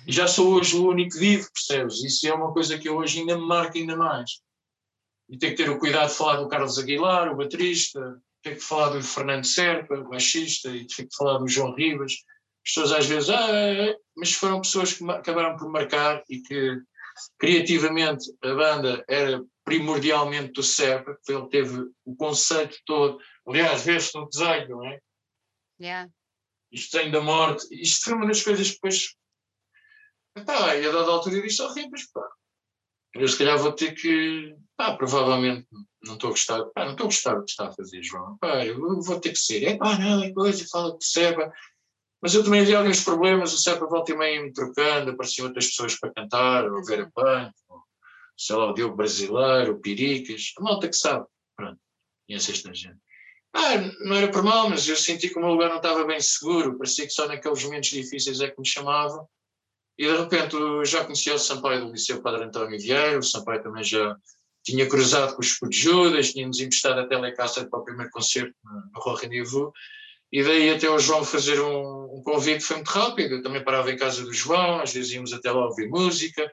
E já sou hoje o único vivo, percebes? Isso é uma coisa que eu hoje ainda me marca ainda mais e tem que ter o cuidado de falar do Carlos Aguilar, o baterista, tem que falar do Fernando Serpa, o baixista, e tem que falar do João Ribas. As pessoas às vezes, ah, é, é", mas foram pessoas que acabaram por marcar e que criativamente a banda era primordialmente do Serpa, ele teve o conceito todo. Aliás, vê-se no desenho, não é? Yeah. Isto desenho da morte. Isto foi uma das coisas que depois. Pá, e a dada altura eu disse ao Ripas, pá, eu se calhar vou ter que. Pá, provavelmente não estou a gostar. Pá, não estou a gostar do que está a fazer, João. Pá, eu vou ter que ser. É pá, não, é coisa, fala de Serpa. Mas eu também havia alguns problemas, o Serpa volta e meio me trocando, apareciam outras pessoas para cantar, ou Vera Pan, sei lá, o Diogo Brasileiro, o Piricas, a malta que sabe, pronto, conhece esta gente. Ah, não era por mal, mas eu senti que o meu lugar não estava bem seguro, parecia que só naqueles momentos difíceis é que me chamavam, e de repente já conhecia o Sampaio do Liceu Padre António Vieira, o Sampaio também já tinha cruzado com os Escudo Judas, tínhamos emprestado a Telecaster para o primeiro concerto no Roi Rendezvous, e daí até o João fazer um, um convite foi muito rápido, eu também parava em casa do João, às vezes íamos até lá ouvir música,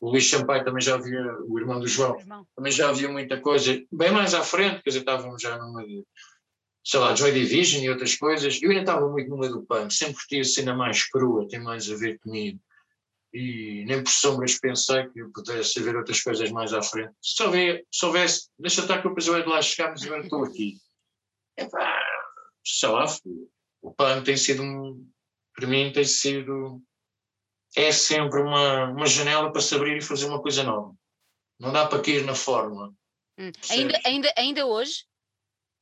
o Luís Sampaio também já havia, o irmão do João, irmão. também já havia muita coisa, bem mais à frente, quer dizer, estávamos já numa, sei lá, Joy Division e outras coisas, eu ainda estava muito meio do punk, sempre curti a cena mais crua, tem mais a ver comigo, e nem por sombras pensei que eu pudesse ver outras coisas mais à frente. Se houvesse, se houvesse deixa estar que eu eu de lá chegar, mas agora estou aqui. Epá, sei lá, o punk tem sido, um, para mim, tem sido é sempre uma, uma janela para se abrir e fazer uma coisa nova. Não dá para cair na fórmula. Hum. Ainda, ainda, ainda hoje?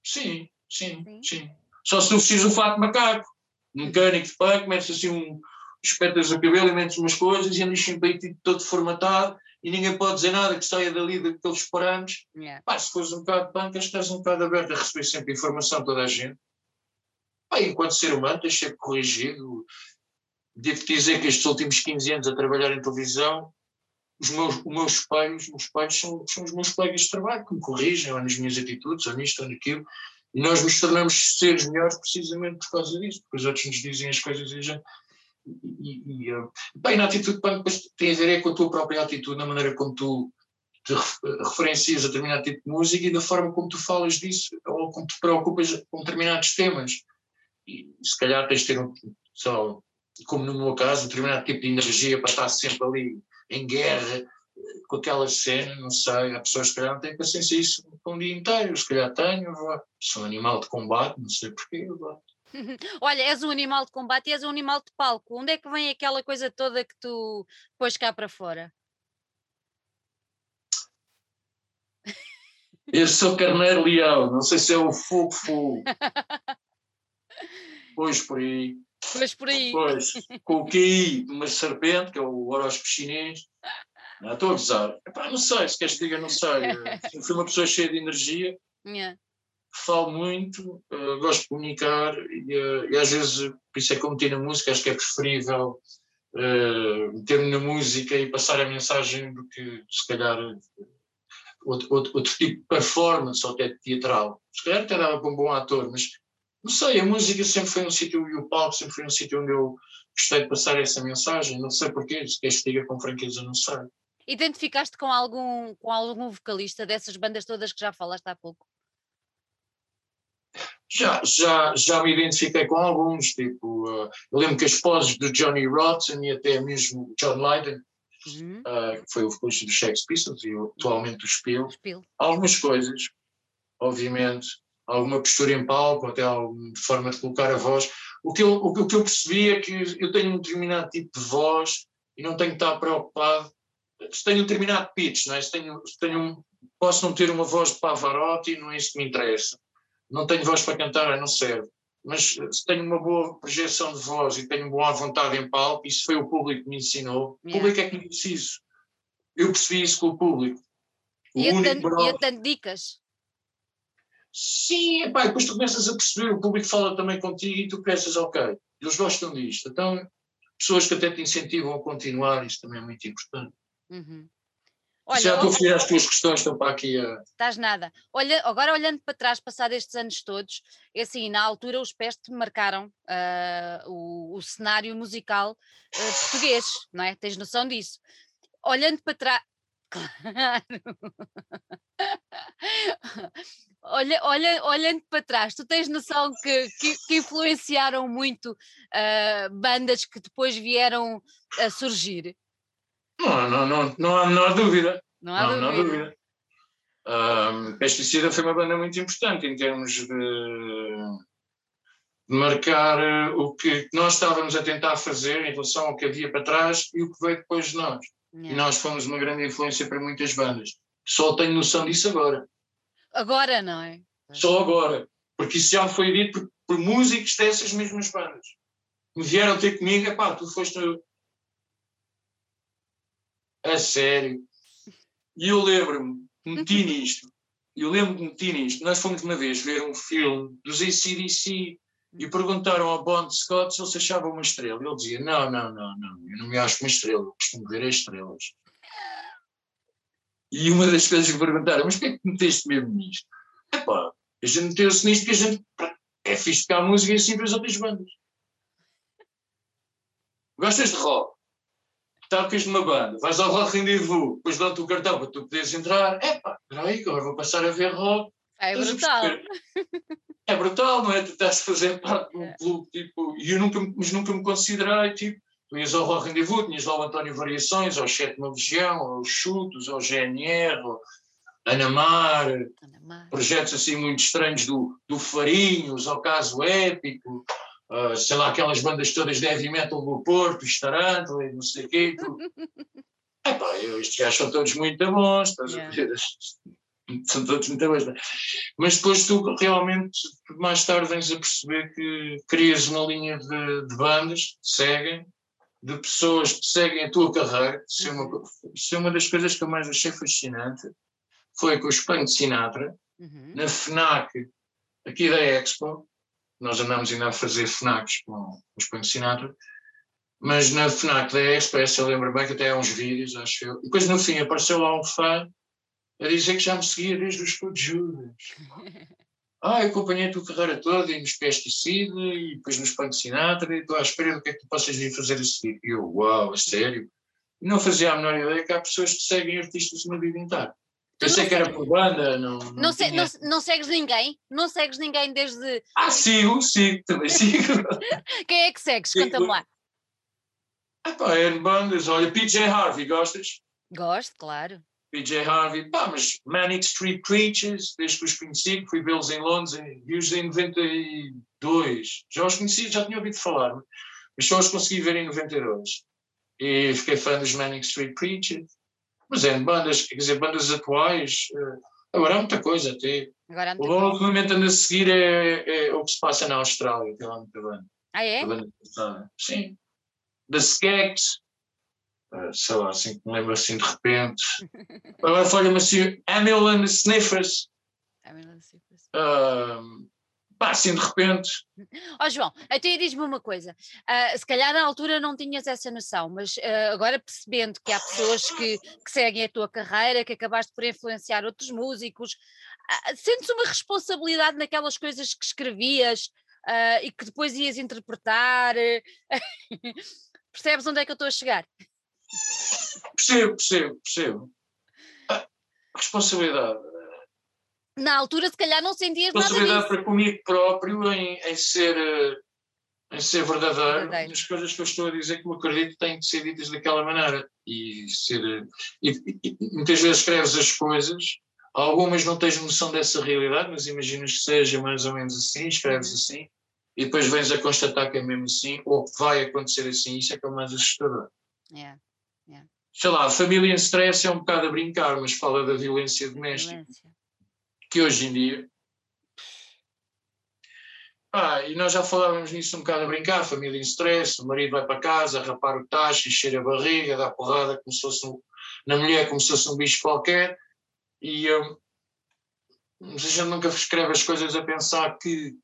Sim, sim, sim, sim. Só se tu precisas um fato macaco, mecânico de punk, metes assim um. Espetas o cabelo e metes umas coisas e andas sempre aí todo formatado e ninguém pode dizer nada que saia dali daqueles parâmetros. Yeah. Pá, se fores um bocado de punk, estás um bocado aberto a receber sempre informação toda a gente. Pá, enquanto ser humano, tens sempre corrigido devo dizer que estes últimos 15 anos a trabalhar em televisão, os meus, os meus pais, os são, são os meus colegas de trabalho, que me corrigem ou nas minhas atitudes, ou nisto ou naquilo, e nós nos tornamos seres melhores precisamente por causa disso, porque os outros nos dizem as coisas e a gente. E, e, e, bem, na atitude depois tem a ver é com a tua própria atitude, na maneira como tu te referencias a determinado tipo de música e da forma como tu falas disso, ou como te preocupas com determinados temas. E se calhar tens de ter um, só como no meu caso, um determinado tipo de energia para estar sempre ali em guerra com aquela cena, não sei, há pessoas que não têm paciência isso um dia inteiro, se calhar tenho, sou um animal de combate, não sei porquê. Olha, és um animal de combate e és um animal de palco. Onde é que vem aquela coisa toda que tu pões cá para fora? Eu sou carneiro leão, não sei se é o fogo fogo. pois por aí. Pois por aí. Pois, com o QI de uma serpente, que é o horóscopo chinês. Não, estou a gozar. Epá, não sei, se queres que diga, não sei. Fui uma pessoa cheia de energia. Yeah. Falo muito, uh, gosto de comunicar e, uh, e, às vezes, por isso é que eu meti na música, acho que é preferível uh, meter-me na música e passar a mensagem do que, se calhar, outro, outro, outro tipo de performance ou até teatral. Se calhar até dava para um bom ator, mas não sei, a música sempre foi um sítio, e o palco sempre foi um sítio onde eu gostei de passar essa mensagem, não sei porquê, se queres que diga com franqueza, não sei. Identificaste com algum, com algum vocalista dessas bandas todas que já falaste há pouco? Já, já, já me identifiquei com alguns, tipo, uh, eu lembro que as poses do Johnny Rotten e até mesmo John Lydon, uhum. uh, que foi o vocalista do Shakespeare e atualmente do Spiel, Spiel, algumas coisas, obviamente, alguma postura em palco, até alguma forma de colocar a voz. O que, eu, o, que eu percebi é que eu tenho um determinado tipo de voz e não tenho que estar preocupado. Se tenho um determinado pitch, não é? se tenho, se tenho posso não ter uma voz de Pavarotti, não é isso que me interessa. Não tenho voz para cantar, não serve. Mas se tenho uma boa projeção de voz e tenho boa vontade em palco, isso foi o público que me ensinou. O público é que me disse isso. Eu percebi isso com o público. O e eu te dicas? Sim, epá, depois tu começas a perceber, o público fala também contigo e tu pensas, ok, eles gostam disto. Então, pessoas que até te incentivam a continuar, isso também é muito importante. Uhum. Olha, Já estou a fazer as tuas questões, estão para aqui a. Estás nada. Olha, agora olhando para trás, passado estes anos todos, é assim, na altura os Peste marcaram uh, o, o, cenário musical uh, português, não é? Tens noção disso. Olhando para trás. Claro olha, olha, olhando para trás, tu tens noção que, que, que influenciaram muito uh, bandas que depois vieram a surgir? Não, não, não, não, há, não há dúvida. Não há, não, dúvida. Não há dúvida. Um, Pesticida foi uma banda muito importante em termos de, de marcar eh, o que nós estávamos a tentar fazer em relação ao que havia para trás e o que veio depois de nós. Yeah. E nós fomos uma grande influência para muitas bandas. Só tenho noção disso agora. Agora, não é? Só agora. Porque isso já foi dito por, por músicos dessas mesmas bandas. Me vieram ter comigo, pá, tu foste. A sério. E eu lembro-me, meti nisto. Eu lembro-me de meti nisto. Nós fomos uma vez ver um filme dos ACDC e perguntaram ao Bond Scott se ele se achava uma estrela. Ele dizia: Não, não, não, não, eu não me acho uma estrela, eu costumo ver as estrelas. E uma das coisas que perguntaram: Mas porquê é que meteste mesmo nisto? Epá, a gente meteu-se nisto porque a gente é fixe tocar música e assim para as outras bandas. Gostas de rock? Tocas numa banda, vais ao Rock Rendezvous, depois dão-te o cartão para tu poderes entrar. Epá, peraí, agora vou passar a ver rock. É brutal. É brutal, não é? Tu estás a fazer parte de um é. clube, tipo, e eu nunca, mas nunca me considerei, tipo, tu ias ao Rock Rendezvous, tinhas lá o António Variações, ao Sétima Legião, aos Chutos, ao GNR, ao Anamar, Anamar, projetos assim muito estranhos do, do Farinhos, ao Caso Épico, uh, sei lá, aquelas bandas todas de heavy metal do Porto, Estarantla e não sei o quê. Epá, estes gajos são todos muito bons, estás yeah. a ver? são todos muito bons. É? Mas depois tu realmente, mais tarde, vens a perceber que crias uma linha de, de bandas que seguem, de pessoas que seguem a tua carreira. Isso é, uma, isso é uma das coisas que eu mais achei fascinante. Foi com o Espanho de Sinatra, uhum. na FNAC, aqui da Expo. Nós andamos ainda a fazer FNACs com o de Sinatra. Mas na FNAC da essa eu lembro bem que até há uns vídeos, acho eu. E depois no fim apareceu lá um fã a dizer que já me seguia desde os Judas. Ah, eu acompanhei a tua carreira toda e nos Pesticida e depois nos Punk Sinatra e estou à espera do que é que tu possas vir fazer a seguir. E eu, uau, a sério? Não fazia a menor ideia que há pessoas que seguem artistas no vida inteiro. Eu sei que era por banda, não. Não, não, se, não, não, segues ninguém? Não segues ninguém desde. Ah, sigo, sigo, também sigo. Quem é que segues? Conta-me lá. Ah, pá, é bandas. Olha, PJ Harvey, gostas? Gosto, claro. PJ Harvey, pá, mas Manic Street Preachers, desde que os conheci, fui vê-los em Londres, e em 92. Já os conheci, já tinha ouvido falar, mas só os consegui ver em 92. E fiquei fã dos Manic Street Preachers. Mas é bandas, quer dizer, bandas atuais. Eh, agora há muita coisa até. Agora o que momento ando a seguir é, é, o que se passa na Austrália, tem lá muita banda. Ah, é? Banda Sim. The Skeks, sei lá, assim que me lembro assim de repente. Agora falha-me assim, Hamilton Sniffers. Hamilton Sniffers. Uh, pá, assim de repente. Ó oh, João, até diz-me uma coisa, uh, se calhar na altura não tinhas essa noção, mas uh, agora percebendo que há pessoas que, que, seguem a tua carreira, que acabaste por influenciar outros músicos, uh, sentes uma responsabilidade naquelas coisas que escrevias e que depois ias interpretar? Percebes onde é que eu estou a chegar? Percebo, percebo, percebo. Responsabilidade. Na altura, se calhar, não sentias nada Responsabilidade para comigo próprio em, em ser em ser verdadeiro, verdadeiro. as coisas que eu estou a dizer que me acredito têm de ser ditas daquela maneira e ser e, e, muitas vezes escreves as coisas algumas não tens noção dessa realidade mas imaginas que seja mais ou menos assim escreves uhum. assim e depois vens a constatar que é mesmo assim ou que vai acontecer assim isso é que é o mais assustador yeah. Yeah. Sei lá, a família em stress é um bocado a brincar, mas fala da violência doméstica. Violência. Que hoje em dia. Ah, e nós já falávamos nisso um bocado a brincar, família em stress, o marido vai para casa, rapar o tacho, encher a barriga, dá porrada como se fosse um, na mulher como se fosse um bicho qualquer, e um, a gente nunca escreve as coisas a pensar que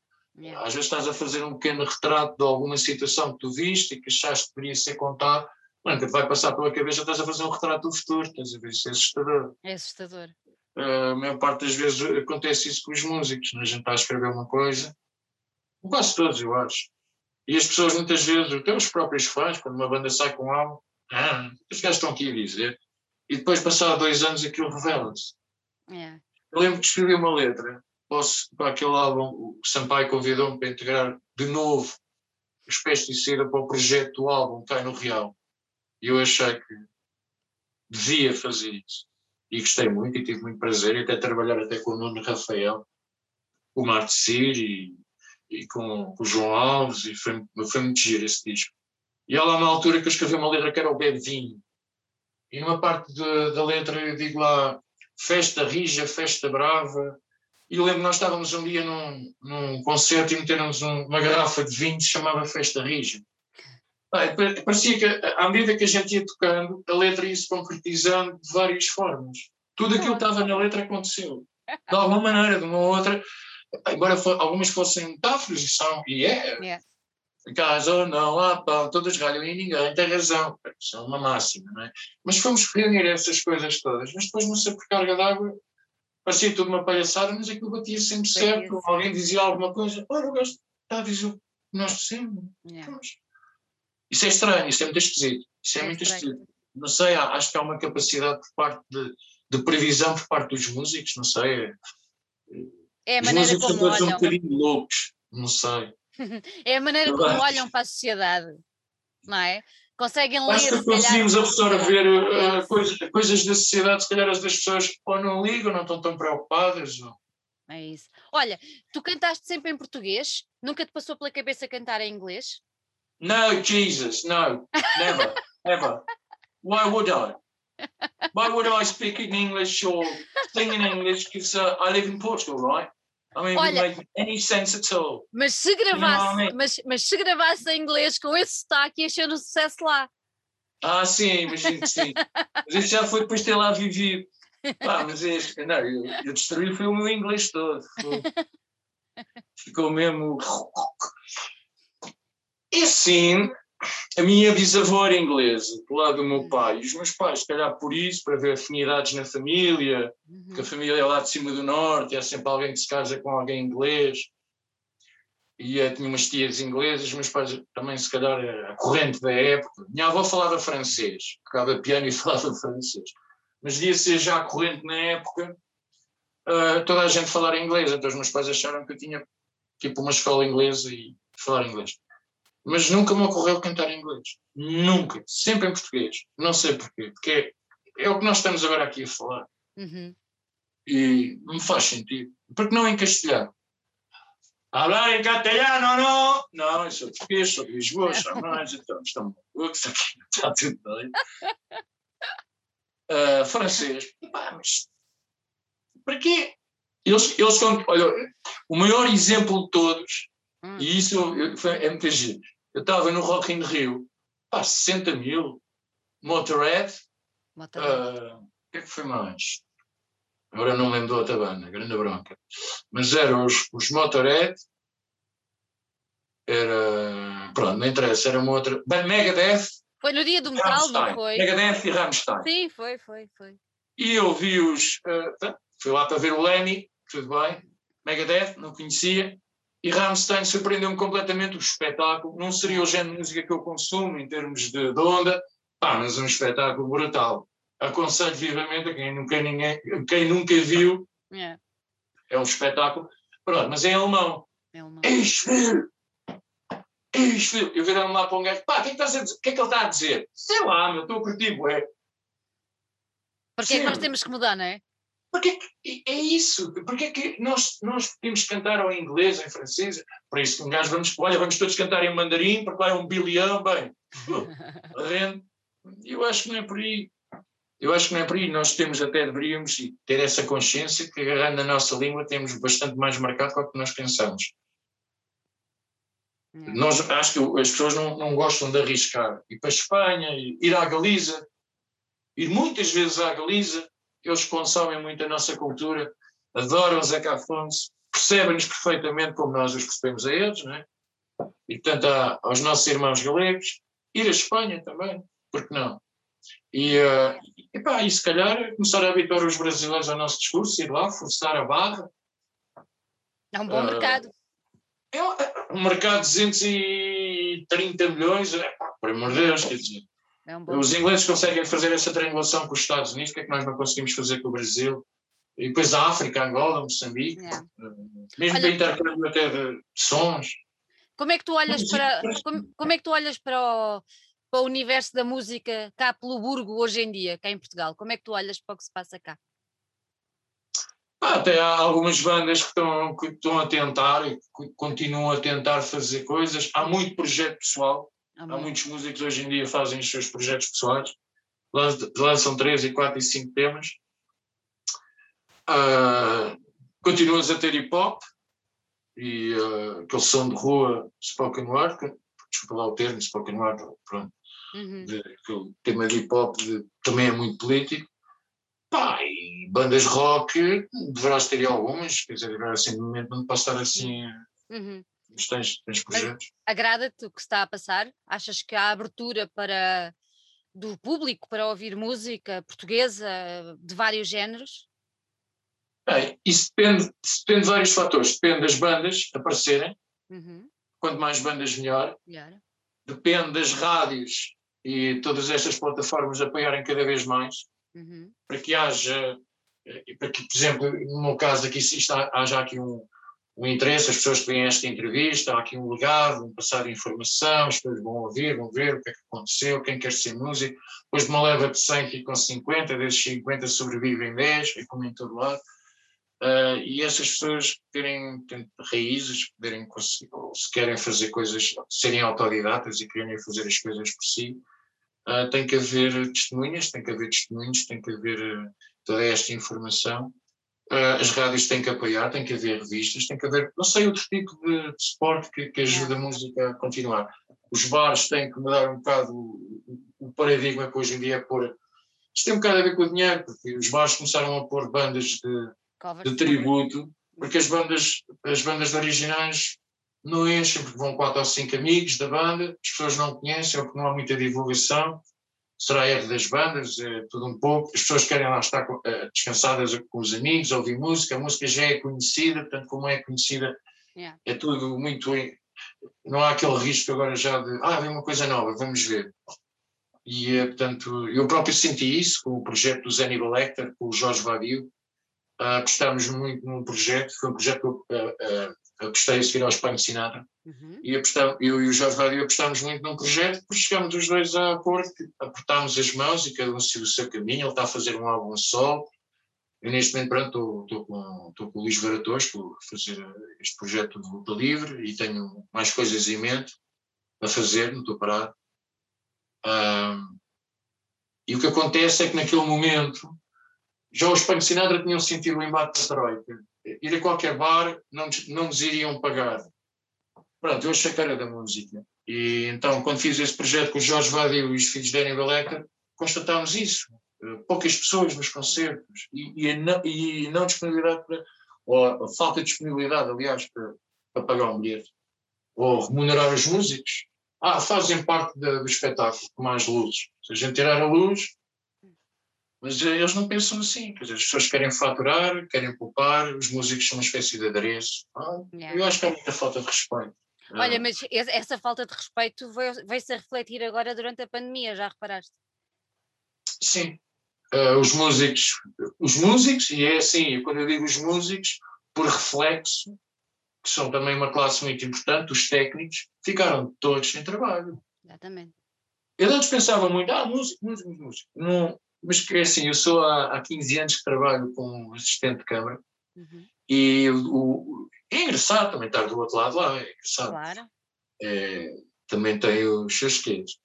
às vezes estás a fazer um pequeno retrato de alguma situação que tu viste e que achaste que deveria ser contado, Mano, vai passar pela cabeça, estás a fazer um retrato do futuro, estás a ver? Isso é assustador. É assustador. A maior parte das vezes acontece isso com os músicos, né? a gente está a escrever uma coisa, quase todos, eu acho. E as pessoas muitas vezes, até os próprios fãs, quando uma banda sai com algo, ah, os gajos estão aqui a dizer, e depois, passado dois anos, aquilo revela-se. É. Eu lembro que escrevi uma letra posso, para aquele álbum, o Sampaio convidou-me para integrar de novo os Pesticida para o projeto do álbum Cai no Real. E eu achei que devia fazer isso. E gostei muito e tive muito prazer e até trabalhar até com o Nuno Rafael, o Marte Cir e, e com, com, o João Alves e foi, foi muito giro esse disco. E há lá uma altura que eu escrevi uma letra que era o Bevinho e numa parte de, da letra eu digo lá festa rija, festa brava e eu lembro nós estávamos um dia num, num concerto e meteram-nos uma garrafa de vinho que se chamava Festa Rija. Parecia que, à medida que a gente ia tocando, a letra ia se concretizando de várias formas. Tudo aquilo que estava na letra aconteceu. De alguma maneira, de uma outra, embora algumas fossem metáforas, e são, e é. Yeah. Caso não há pão, todos ralham e ninguém tem razão. Isso é uma máxima, não é? Mas fomos reunir essas coisas todas, mas depois, não sei por carga d'água, parecia tudo uma palhaçada, mas aquilo batia sempre certo. Alguém dizia alguma coisa, olha, o gajo está a dizer o que nós dissemos. Yeah. Isso é estranho, isso é muito esquisito. Isso é, é muito estranho. esquisito. Não sei, acho que há uma capacidade por parte de, de previsão por parte dos músicos, não sei. É a Os maneira músicos como olham. são um bocadinho loucos, não sei. é a maneira como olham para a sociedade, não é? conseguem ler. Acho que conseguimos absorver uh, coisas, coisas da sociedade, se calhar as das pessoas ou não ligam, não estão tão preocupadas. Ou... É isso. Olha, tu cantaste sempre em português? Nunca te passou pela cabeça cantar em inglês? No, Jesus, no, never, ever. Why would I? Why would I speak in English or sing in English? Because uh, I live in Portugal, right? I mean, Olha, make any sense at all. Mas se gravasse, you know I mean? mas, mas se gravasse em inglês com esse sotaque, ia ser um sucesso lá. Ah, sim, imagino que sim. mas isso já foi depois de ter lá vivido. Pá, mas este, não, eu, eu destruí foi o meu inglês todo. Ficou mesmo. E sim, a minha bisavó era inglesa, do lado do meu pai, e os meus pais, se calhar por isso, para ver afinidades na família, uhum. que a família é lá de cima do norte, há sempre alguém que se casa com alguém inglês, e eu tinha umas tias inglesas, os meus pais também, se calhar, a corrente da época. Minha avó falava francês, tocava piano e falava francês, mas devia ser já a corrente na época, uh, toda a gente falar inglês, então os meus pais acharam que eu tinha tipo uma escola inglesa e falar inglês mas nunca me ocorreu cantar em inglês. Nunca. Sempre em português. Não sei porquê. Porque é, é o que nós estamos agora aqui a falar. Uhum. E não me faz sentido. Porque não em castelhano? Hablar em castelhano, não? Não, eu sou português, sou de Lisboa, sou mais, então estão malucos aqui, está tudo bem. Uh, francês, pá, mas para quê? Eles, eles são, olha, o maior exemplo de todos Hum. E isso foi, giro. Eu estava no Rock in Rio, pá, 60 mil, Motorhead, ah, o uh, que é que foi mais? Agora não lembro da outra banda, grande bronca. Mas eram os, os Motorhead, era. Pronto, não interessa, era uma outra. Bem, Megadeth. Foi no dia do metal, não foi? Megadeth e Rammstein. Sim, foi, foi, foi. E eu vi os. Uh, fui lá para ver o Lenny, tudo bem. Megadeth, não conhecia. E Rammstein surpreendeu-me completamente o espetáculo. Não seria o género de música que eu consumo em termos de, de onda, pá, mas um espetáculo brutal. Aconselho vivamente a quem nunca, ninguém, quem nunca viu. Yeah. É um espetáculo. Pronto, mas é alemão. É alemão. Ex-filho! Ex-filho! Eu virei-me lá para um gajo, pá, o que é que, que, é que ele está a dizer? Sei lá, meu, estou a curtir, ué. Porque é que nós temos que mudar, não é? Porque é isso, porque é que nós, nós podemos cantar em inglês, em francês, por isso um gajo vamos, olha, vamos todos cantar em mandarim, porque lá é um bilhão, bem, eu acho que não é por aí. Eu acho que não é por aí, nós temos até, deveríamos ter essa consciência que agarrando na nossa língua temos bastante mais marcado do que nós pensamos. Nós, acho que as pessoas não, não gostam de arriscar. Ir para a Espanha, ir à Galiza, ir muitas vezes à Galiza, eles consomem muito a nossa cultura, adoram o Zeca Afonso, percebem-nos perfeitamente como nós os percebemos a eles, não é? E, portanto, há, aos nossos irmãos galegos, ir à Espanha também, porque não? E, uh, epá, e se calhar começar a habituar os brasileiros ao nosso discurso, ir lá, forçar a barra. É um bom uh, mercado. É um, é um mercado de 230 milhões, é, pá, por amor de Deus, quer dizer, é um Os ingleses conseguem fazer essa triangulação com os Estados Unidos, o que é que nós não conseguimos fazer com o Brasil? E depois a África, Angola, Moçambique, é. mesmo Olha, para intercâmbio até de sons. Como é que tu olhas para como, como, é que tu olhas para o, para o universo da música cá pelo Burgo hoje em dia, cá em Portugal? Como é que tu olhas para o que se passa cá? Ah, até há algumas bandas que estão, que estão a tentar e continuam a tentar fazer coisas. Há muito projeto pessoal. Há, há muitos músicos hoje em dia fazem os seus projetos pessoais. Lançam três e quatro e cinco temas. Uh, continuas a ter hip hop e uh, aquele som de rua spoken word, desculpa lá o termo, spoken word, pronto, uhum. de, aquele tema de hip hop de, também é muito político. Pá, e bandas rock, deverás ter algumas, quer dizer, agora assim, no momento não posso estar assim. Uhum. Mas tens, tens projetos. Agrada-te o que está a passar? Achas que há abertura para do público para ouvir música portuguesa de vários géneros? Bem, isso depende, depende de vários fatores. Depende das bandas aparecerem. Uhum. Quanto mais bandas, melhor. melhor. Depende das rádios e todas estas plataformas apoiarem cada vez mais. Uhum. Para que haja, eh, para que, por exemplo, no meu caso aqui, está, haja aqui um, um interesse, as pessoas que veem esta entrevista, há aqui um legado, um passar de informação, as pessoas vão ouvir, vão ver o que é que aconteceu, quem quer ser músico, depois de uma leva de 100 ficam 50, desses 50 sobrevivem 10, é como em todo lado. Uh, e essas pessoas terem, terem raízes, poderem conseguir, ou se querem fazer coisas, serem autodidatas e querem fazer as coisas por si, uh, tem que haver testemunhas, tem que haver testemunhos, tem que haver uh, toda esta informação. As rádios têm que apoiar, tem que haver revistas, tem que haver, não sei, outro tipo de, de suporte que, que ajude a música a continuar. Os bares têm que mudar um bocado o, o paradigma que hoje em dia é pôr. Isto tem um bocado a ver com o dinheiro, porque os bares começaram a pôr bandas de de tributo, porque as bandas, as bandas originais não enchem, porque vão quatro ou cinco amigos da banda, as pessoas não conhecem ou porque não há muita divulgação, será erro das bandas, é tudo um pouco, as pessoas querem lá estar uh, descansadas com os amigos, ouvir música, a música já é conhecida, portanto, como é conhecida, yeah. é tudo muito. Não há aquele risco agora já de, ah, vem uma coisa nova, vamos ver. E, eh, portanto, eu próprio senti isso com o projeto do Zenny Lecter, com o Jorge Vadio, Uh, apostámos muito num projeto, foi um projeto que eu apostei a seguir ao Espanho Sinatra, uhum. e eu e o Jorge Vadio apostámos muito num projeto, porque chegámos os dois a acordo, apertámos as mãos e cada um seguiu o seu caminho, ele está a fazer um álbum solo, eu neste momento pronto, estou com, com o Luís Varatores para fazer este projeto de luta livre e tenho mais coisas em mente a fazer, não estou parado. e o que acontece é que naquele momento já os Espanho Sinatra tinham sentido o embate da Troika. Ir a qualquer bar não, não nos iriam pagar. Pronto, eu achei que era da música. E então, quando fiz esse projeto com o Jorge Vadio e os filhos de Daniel Beleca, constatámos isso. Eh, poucas pessoas nos concertos e, e, não, e não disponibilidade para, ou a falta de disponibilidade, aliás, para, para pagar um bilhete. Ou remunerar os músicos. Ah, fazem parte do espetáculo, com mais luzes. Se a gente tirar a luz, mas eh, eles não pensam assim, quer dizer, as pessoas querem faturar, querem poupar, os músicos são uma espécie de adereço. Ah, yeah. Eu acho que há muita falta de respeito. Olha, ah. mas essa falta de respeito veio-se a refletir agora durante a pandemia, já reparaste? Sim. Uh, os músicos, os músicos, e é assim, quando eu digo os músicos, por reflexo, que são também uma classe muito importante, os técnicos, ficaram todos sem trabalho. Exatamente. Eu antes pensava muito, ah, músico, músico, músico. Não, mas que assim, eu sou há, há 15 anos que trabalho como assistente de câmara uhum. e o, é engraçado também estar do outro lado lá, é engraçado. Claro. É, também tem os seus queijos.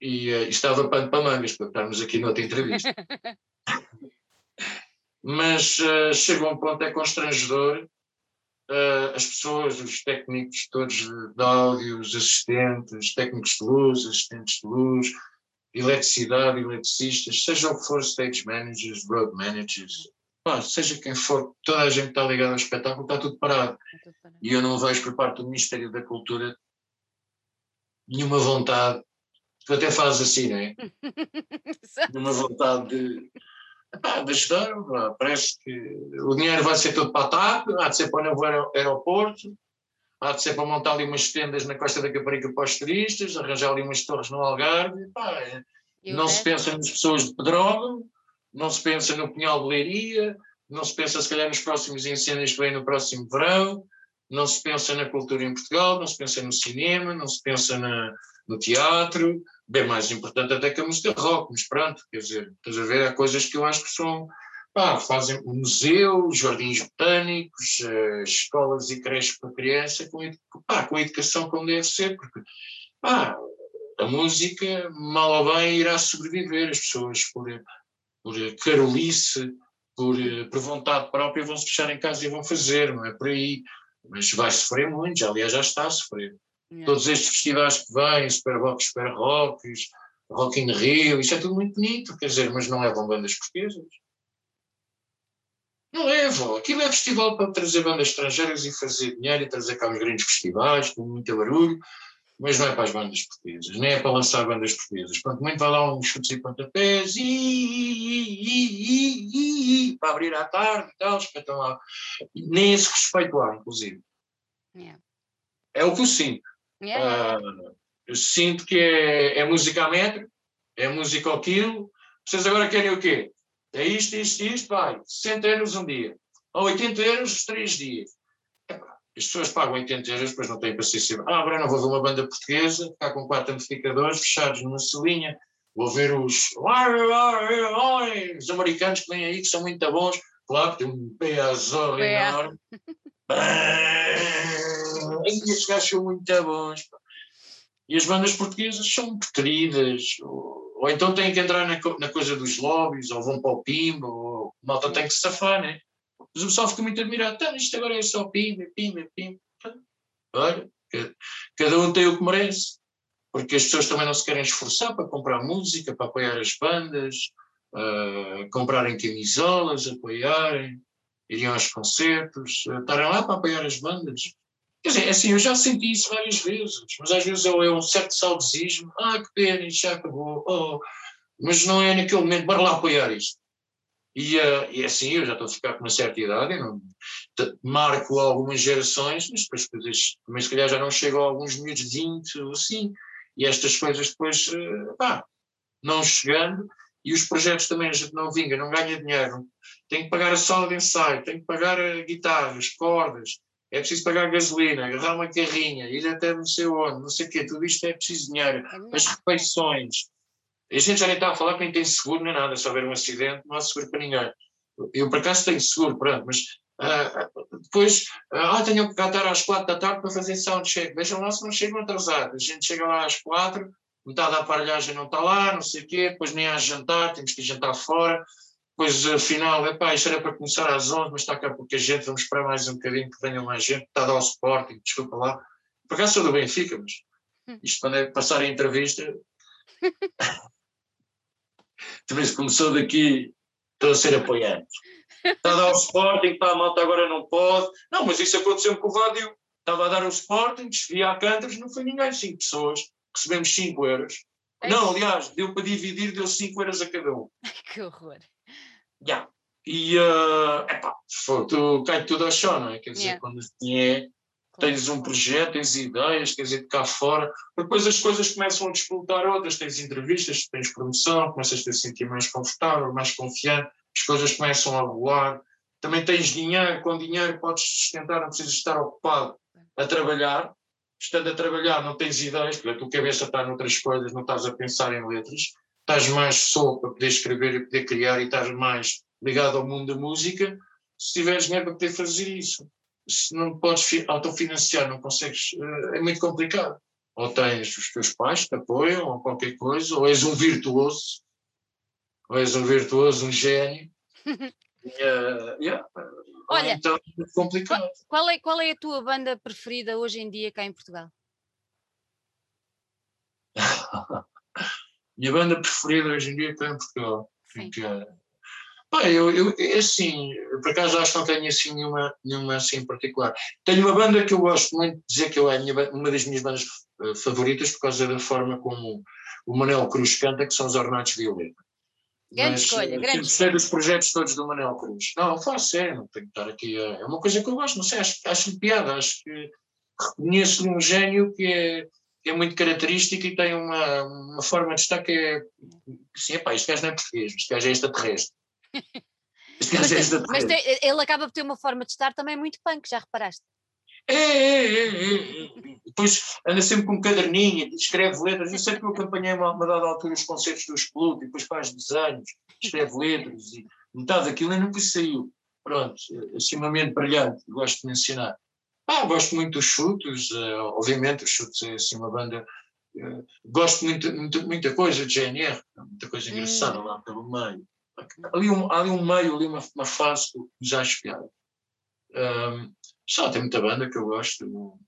E uh, estava pano para mangas para estarmos aqui noutra entrevista. mas uh, chega um ponto, é constrangedor uh, as pessoas, os técnicos todos de áudio, os assistentes, técnicos de luz, assistentes de luz, eletricidade, eletricistas, seja o que for, stage managers, road managers, pá, seja quem for, toda a gente está ligada ao espetáculo, está tudo parado. Está tudo parado. E eu não vejo por parte do Ministério da Cultura nenhuma vontade, tu até fazes assim, não é? nenhuma vontade de, epá, de ajudar, pá, parece que o dinheiro vai ser todo para a TAP, há de ser para o novo aeroporto, há de ser para montar ali umas tendas na Costa da Caparica para os turistas, arranjar ali umas torres no Algarve, pá, é, não se pensa nas pessoas de Pedrógão, não se pensa no Pinhal de Leiria, não se pensa se calhar nos próximos incêndios que vêm no próximo verão, não se pensa na cultura em Portugal, não se pensa no cinema, não se pensa na, no teatro, bem mais importante até que a música rock, mas pronto, quer dizer, estás a ver, há coisas que eu acho que são, pá, fazem museus, jardins botânicos, uh, escolas e creches para criança, com, pá, com a educação como deve ser, porque, pá, a música, mal ou bem, irá sobreviver, as pessoas por, por carolice, por, por vontade própria vão se fechar em casa e vão fazer, não é por aí, mas vai sofrer muito, já, aliás já está a sofrer. Yeah. Todos estes festivais que vêm, Super Rock, Super Rocks, Rock in Rio, isso é tudo muito bonito, quer dizer, mas não levam bandas portuguesas. Não levam. Aquilo é festival para trazer bandas estrangeiras e fazer dinheiro e trazer cá uns grandes festivais, com muito barulho, mas não é para as bandas portuguesas, nem é para lançar bandas portuguesas. Quanto muito vai lá uns chutes e pontapés, e, para abrir à tarde e tal, espetam lá. Nem esse respeito há, inclusive. Yeah. É o que eu sinto. Yeah. Uh, eu sinto que é, é música a metro, é música ao quilo. Vocês agora querem o quê? É isto, isto, isto, vai. 60 euros um dia. Ou 80 euros três dias. as pessoas pagam 80 euros, depois não têm paciência. Ah, agora não vou ver uma banda portuguesa, ficar com quatro amplificadores fechados numa salinha. Vou ver os, os americanos que vêm aí, que são muito bons. Claro tem um peso enorme. Estes gajos são muito bons. E as bandas portuguesas são queridas. Ou, ou então têm que entrar na, na, coisa dos lobbies, ou vão para o pimba, ou malta tem que se safar, né? Mas o pessoal fica muito admirado. Tá, isto agora é só pimba, pimba, pimba. Olha, cada um tem o que merece. Porque as pessoas também não se querem esforçar para comprar música, para apoiar as bandas, uh, comprarem camisolas, apoiarem iriam aos concertos, eh, estarem lá para apoiar as bandas. Quer dizer, é assim, eu já senti isso várias vezes, mas às vezes é um certo saudosismo, ah, que pena, isto já acabou, oh, mas não é naquele momento, bora lá apoiar isto. E, uh, e é assim, eu já estou a ficar com uma certa idade, não, marco algumas gerações, mas depois, depois também se calhar já não chego a alguns miúdos de 20 ou assim, e estas coisas depois, uh, pá, não chegando, e os projetos também a gente não vinga, não ganha dinheiro, tem que pagar a sala de ensaio, tem que pagar a guitarra, as cordas, é preciso pagar gasolina, agarrar uma carrinha, ir até não sei onde, não sei o quê, tudo isto é preciso dinheiro, é as refeições. A gente já nem está a falar que nem tem seguro nem nada, se houver um acidente não há seguro para ninguém. Eu por acaso tenho seguro, pronto, mas uh, depois, uh, ah, tenho que estar às quatro da tarde para fazer soundcheck, vejam lá se não chegam atrasados, a gente chega lá às quatro, metade da aparelhagem não está lá, não sei o quê, depois nem há jantar, temos que jantar fora, depois afinal, epá, isto era para começar às 11, mas está cá pouca gente, vamos esperar mais um bocadinho que venha mais gente, está a dar o Sporting, desculpa lá, por acaso sou do Benfica, mas hum. isto quando é passar a entrevista, também se começou daqui, estou a ser apoiante. Está a dar o Sporting, está a malta agora não pode. Não, mas isso aconteceu com o Vádio. Estava a dar o Sporting, desvia a Cantas, não foi ninguém, cinco pessoas recebemos 5 euros. É não, aliás, deu para dividir, deu 5 euros a cada um. que horror. Yeah. E, uh, epá, tu cai tudo ao chão, não é? Quer dizer, yeah. quando assim é, tens um projeto, tens ideias, quer dizer, de cá fora, depois as coisas começam a disputar outras, tens entrevistas, tens promoção, começas a te sentir mais confortável, mais confiante, as coisas começam a voar, também tens dinheiro, com dinheiro podes sustentar, não precisas estar ocupado a trabalhar, estando a trabalhar não tens ideias, porque a tua cabeça está noutras coisas, não estás a pensar em letras, estás mais solto para poder escrever e poder criar e estás mais ligado ao mundo da música, se tiveres dinheiro para poder fazer isso. Se não podes autofinanciar, não consegues, eh, é muito complicado. Ou tens os teus pais que te apoiam, ou qualquer coisa, ou és um virtuoso, ou és um virtuoso, um gênio. uh, yeah, Olha, então é complicado. Qual é, qual é a tua banda preferida hoje em dia cá em Portugal? Minha banda preferida hoje em dia cá em Portugal. Porque, pá, eu, eu, é assim, por acaso acho que não tenho assim nenhuma, nenhuma assim particular. Tenho uma banda que eu gosto muito de dizer que é minha, uma das minhas bandas eh, favoritas por causa da forma como o Manel Cruz canta, que são os Ornatos Violeta. Grande Mas, escolha, eh, grande escolha. dos projetos todos do Manuel Cruz. Não, fala sério, não tenho que estar aqui. É uma coisa que eu gosto, não sei, acho, acho piada, acho que reconheço-lhe um gênio que é, é muito característico e tem uma, uma forma de estar que é. Sim, epá, este gajo não é português, este gajo é extraterrestre. Este gajo é extraterrestre. Mas tem, ele acaba por ter uma forma de estar também muito punk, já reparaste? É, é, é, é, Depois anda sempre com um caderninho, escreve letras. Eu sei que eu acompanhei uma, uma dada altura os concertos do Explode, depois faz desenhos, escreve letras e metade daquilo ainda nunca saiu. Pronto, extremamente brilhante, gosto de mencionar. Ah, gosto muito dos chutos, uh, obviamente, os chutos é assim uma banda. Uh, gosto muito, muito, muita coisa de GNR, muita coisa engraçada hum. lá pelo meio. Ali um, ali um meio, ali uma, uma fase que já piada. Um, só tem muita banda que eu gosto. Não,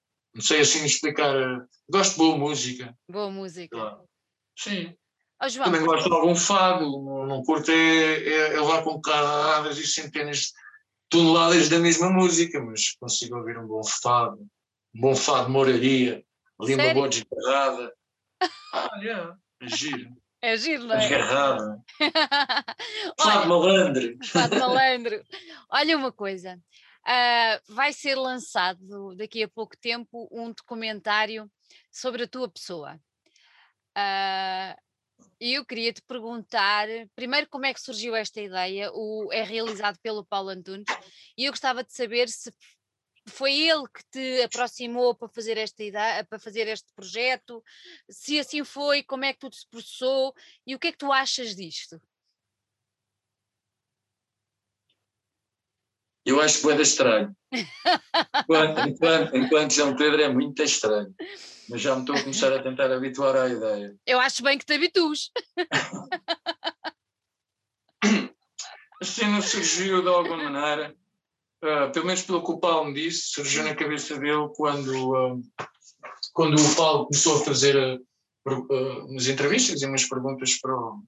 sei assim explicar. Uh, gosto de boa música. Boa música. Claro. Sim. Oh, João, Também gosto de algum fado, não, não curto é, é, é lá com carradas e centenas toneladas da mesma música, mas consigo ouvir um bom fado, um bom fado moraria, ali uma boa desgarrada. Ah, yeah, é giro. É giro, não é? Desgarrada. fado malandro. Fado malandro. Olha uma coisa, uh, vai ser lançado daqui a pouco tempo um documentário sobre a tua pessoa. Uh, e eu queria te perguntar, primeiro, como é que surgiu esta ideia? O, é realizado pelo Paulo Antunes, e eu gostava de saber se foi ele que te aproximou para fazer esta ideia, para fazer este projeto. Se assim foi, como é que tudo se processou e o que é que tu achas disto? Eu acho que é estranho. Enquanto, enquanto, enquanto João Pedro é muito estranho mas já me estou a começar a tentar habituar à ideia. Eu acho bem que te habitues. A cena surgiu de alguma maneira, uh, pelo menos pelo que o Paulo me disse, surgiu na cabeça dele quando, uh, quando o Paulo começou a fazer uh, umas entrevistas e umas perguntas para o,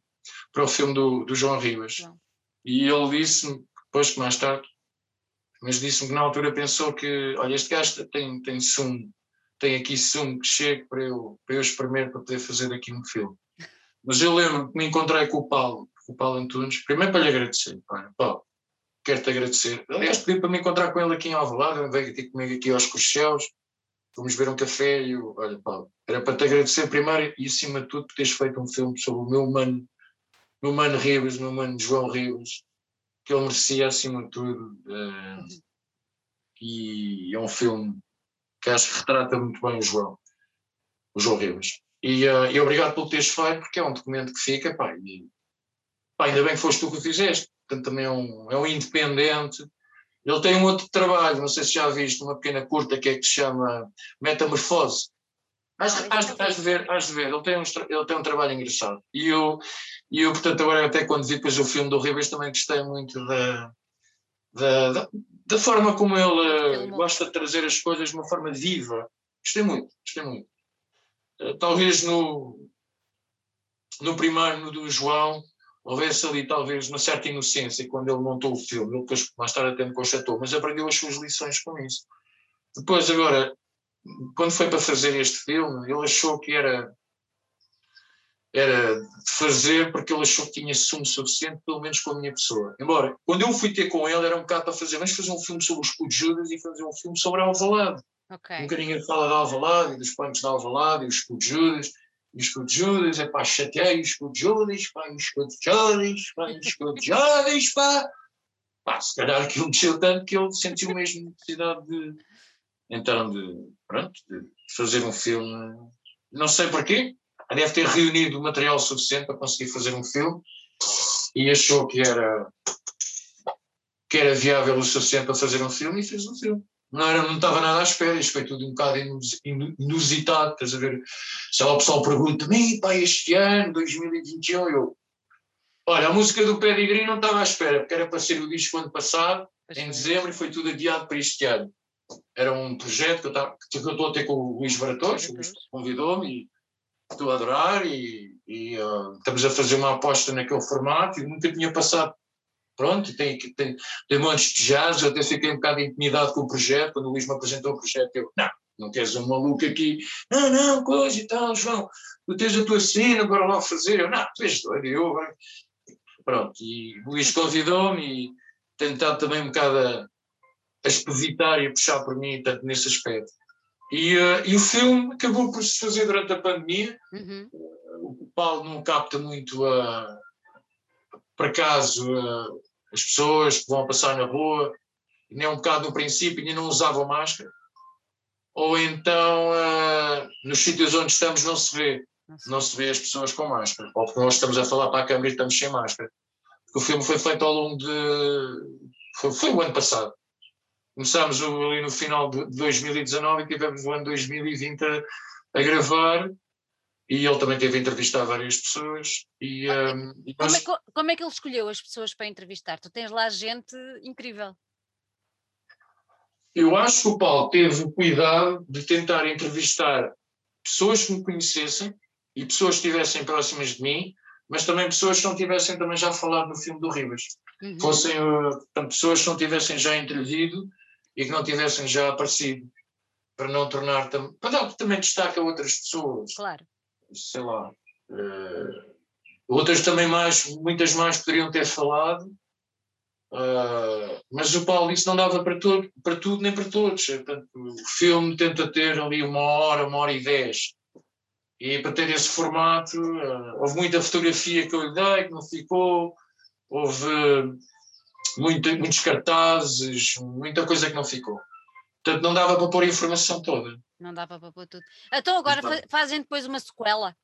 para o filme do, do João Ribas. E ele disse-me, depois que mais tarde, mas disse-me que na altura pensou que, olha, este gajo tem, tem sumo tem aqui sumo que chegue para eu, para eu espremer para poder fazer aqui um filme. Mas eu lembro que me encontrei com o Paulo, com o Paulo Antunes, primeiro para lhe agradecer. Paulo, quero-te agradecer. Aliás, pedi para me encontrar com ele aqui em Alvalade, ele veio aqui comigo aqui aos Corchéus, fomos ver um café e eu, olha Paulo, era para te agradecer primeiro e acima de tudo por teres feito um filme sobre o meu mano, meu mano Ribas, meu mano João Ribas, que ele merecia acima de tudo. Uh, e é um filme que acho que retrata muito bem o João, o João Ribas. E, uh, e obrigado por teres feito, porque é um documento que fica, pá, e, pá, ainda bem que foste tu que o fizeste, portanto também é um, é um independente. Ele tem um outro trabalho, não sei se já viste, uma pequena curta que é que se chama Metamorfose. Has, de ver, has de ver, ele tem um, ele tem um trabalho engraçado. E eu, e eu, portanto, agora até quando vi depois o filme do Ribas também gostei muito da, da, da, da forma como ele uh, gosta de trazer as coisas de uma forma viva. Gostei muito, gostei muito. Uh, talvez no, no primeiro, no do João, houvesse ali talvez uma certa inocência quando ele montou o filme, ele depois mais tarde até me constatou, mas aprendeu as suas lições com isso. Depois agora, quando foi para fazer este filme, ele achou que era era de fazer porque ele achou que tinha sumo suficiente, pelo menos com a minha pessoa. Embora, quando eu fui ter com ele, era um bocado para fazer, mas fazer um filme sobre os escudo de Judas e fazer um filme sobre Alvalade. Okay. Um bocadinho fala de Alvalade e dos planos de Alvalade e os escudo de Judas. E o escudo de Judas, é pá, chateei o escudo de Judas, pá, o escudo de Judas, pá, o escudo de Judas, pá. Pá, se calhar aquilo mexeu tanto que ele sentiu mesmo necessidade de, então, de, pronto, de fazer um filme. Não sei porquê, deve ter reunido material suficiente para conseguir fazer um filme e achou que era que era viável o suficiente para fazer um filme e fez um filme. Não, era, não estava nada à espera, isto foi tudo um bocado inusitado, estás a ver? Se lá o pessoal pergunta-me, pá, este ano, 2021, eu, olha, a música do Pedigree não estava à espera, porque era para ser o disco ano passado, em dezembro, e foi tudo adiado para este ano. Era um projeto que eu, estava, que eu estou a ter com o Luís Baratos, o Luís convidou-me, estou a adorar e, e uh, estamos a fazer uma aposta naquele formato e nunca tinha passado. Pronto, tem, tem, tem montes de jazz, eu até fiquei um bocado intimidado com o projeto, quando o Luís me apresentou o projeto, eu, não, não queres um maluco aqui, não, não, coisa e tal, João, tu tens a tua cena, bora lá fazer, eu, não, tu és doido, eu, pronto, e o Luís convidou-me e tentado também um bocado a, a expositar e a puxar por mim, tanto nesse aspecto. E, uh, e o filme acabou por se fazer durante a pandemia. Uhum. Uh, o Paulo não capta muito, uh, por acaso, uh, as pessoas que vão passar na rua, nem um bocado no princípio, nem não usavam máscara. ou então uh, nos sítios onde estamos não se vê. Não se vê as pessoas com máscara. Ou porque nós estamos a falar para a câmera e estamos sem máscara. Porque o filme foi feito ao longo de. Foi, foi o ano passado. Começámos ali no final de 2019 e tivemos o ano 2020 a, a gravar e ele também teve a entrevistar várias pessoas. E, um, e nós... como, é, como, é, que ele escolheu as pessoas para entrevistar? Tu tens lá gente incrível. Eu acho que o Paulo teve o cuidado de tentar entrevistar pessoas que me conhecessem e pessoas que estivessem próximas de mim, mas também pessoas que não tivessem também já falado no filme do Ribas. Uhum. Fossem uh, portanto, pessoas que não tivessem já intervido e que não tivessem já aparecido, para não tornar para dar também destaque a outras pessoas. Claro sei lá. Uh, outras também mais, muitas mais poderiam ter falado, uh, mas o Paulo disse não dava para, todo, para tudo nem para todos. Portanto, o filme tenta ter ali uma hora, uma hora e dez. E para ter esse formato, uh, houve muita fotografia que eu lhe dei que não ficou, houve muito, muitos cartazes, muita coisa que não ficou. Portanto, não dava para pôr a informação toda. Não dava para pôr tudo. Então agora fa fazem depois uma sequela.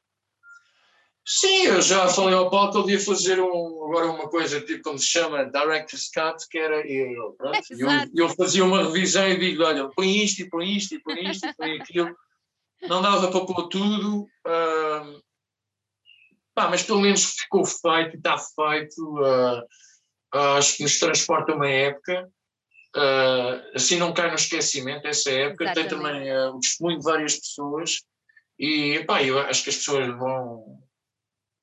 Sim, eu já falei ao Paulo que ele ia fazer um, agora uma coisa tipo como se chama Director's Cut, que era eu, pronto, eu, eu, fazia uma revisão e digo, olha, põe isto e põe isto e põe isto e põe aquilo. Não dava para pôr tudo, uh, pá, mas pelo menos ficou feito e está feito. Uh, acho que nos transporta uma época. Uh, assim não cai no esquecimento essa época. Exatamente. Tem também uh, o testemunho de várias pessoas e pá, eu acho que as pessoas vão,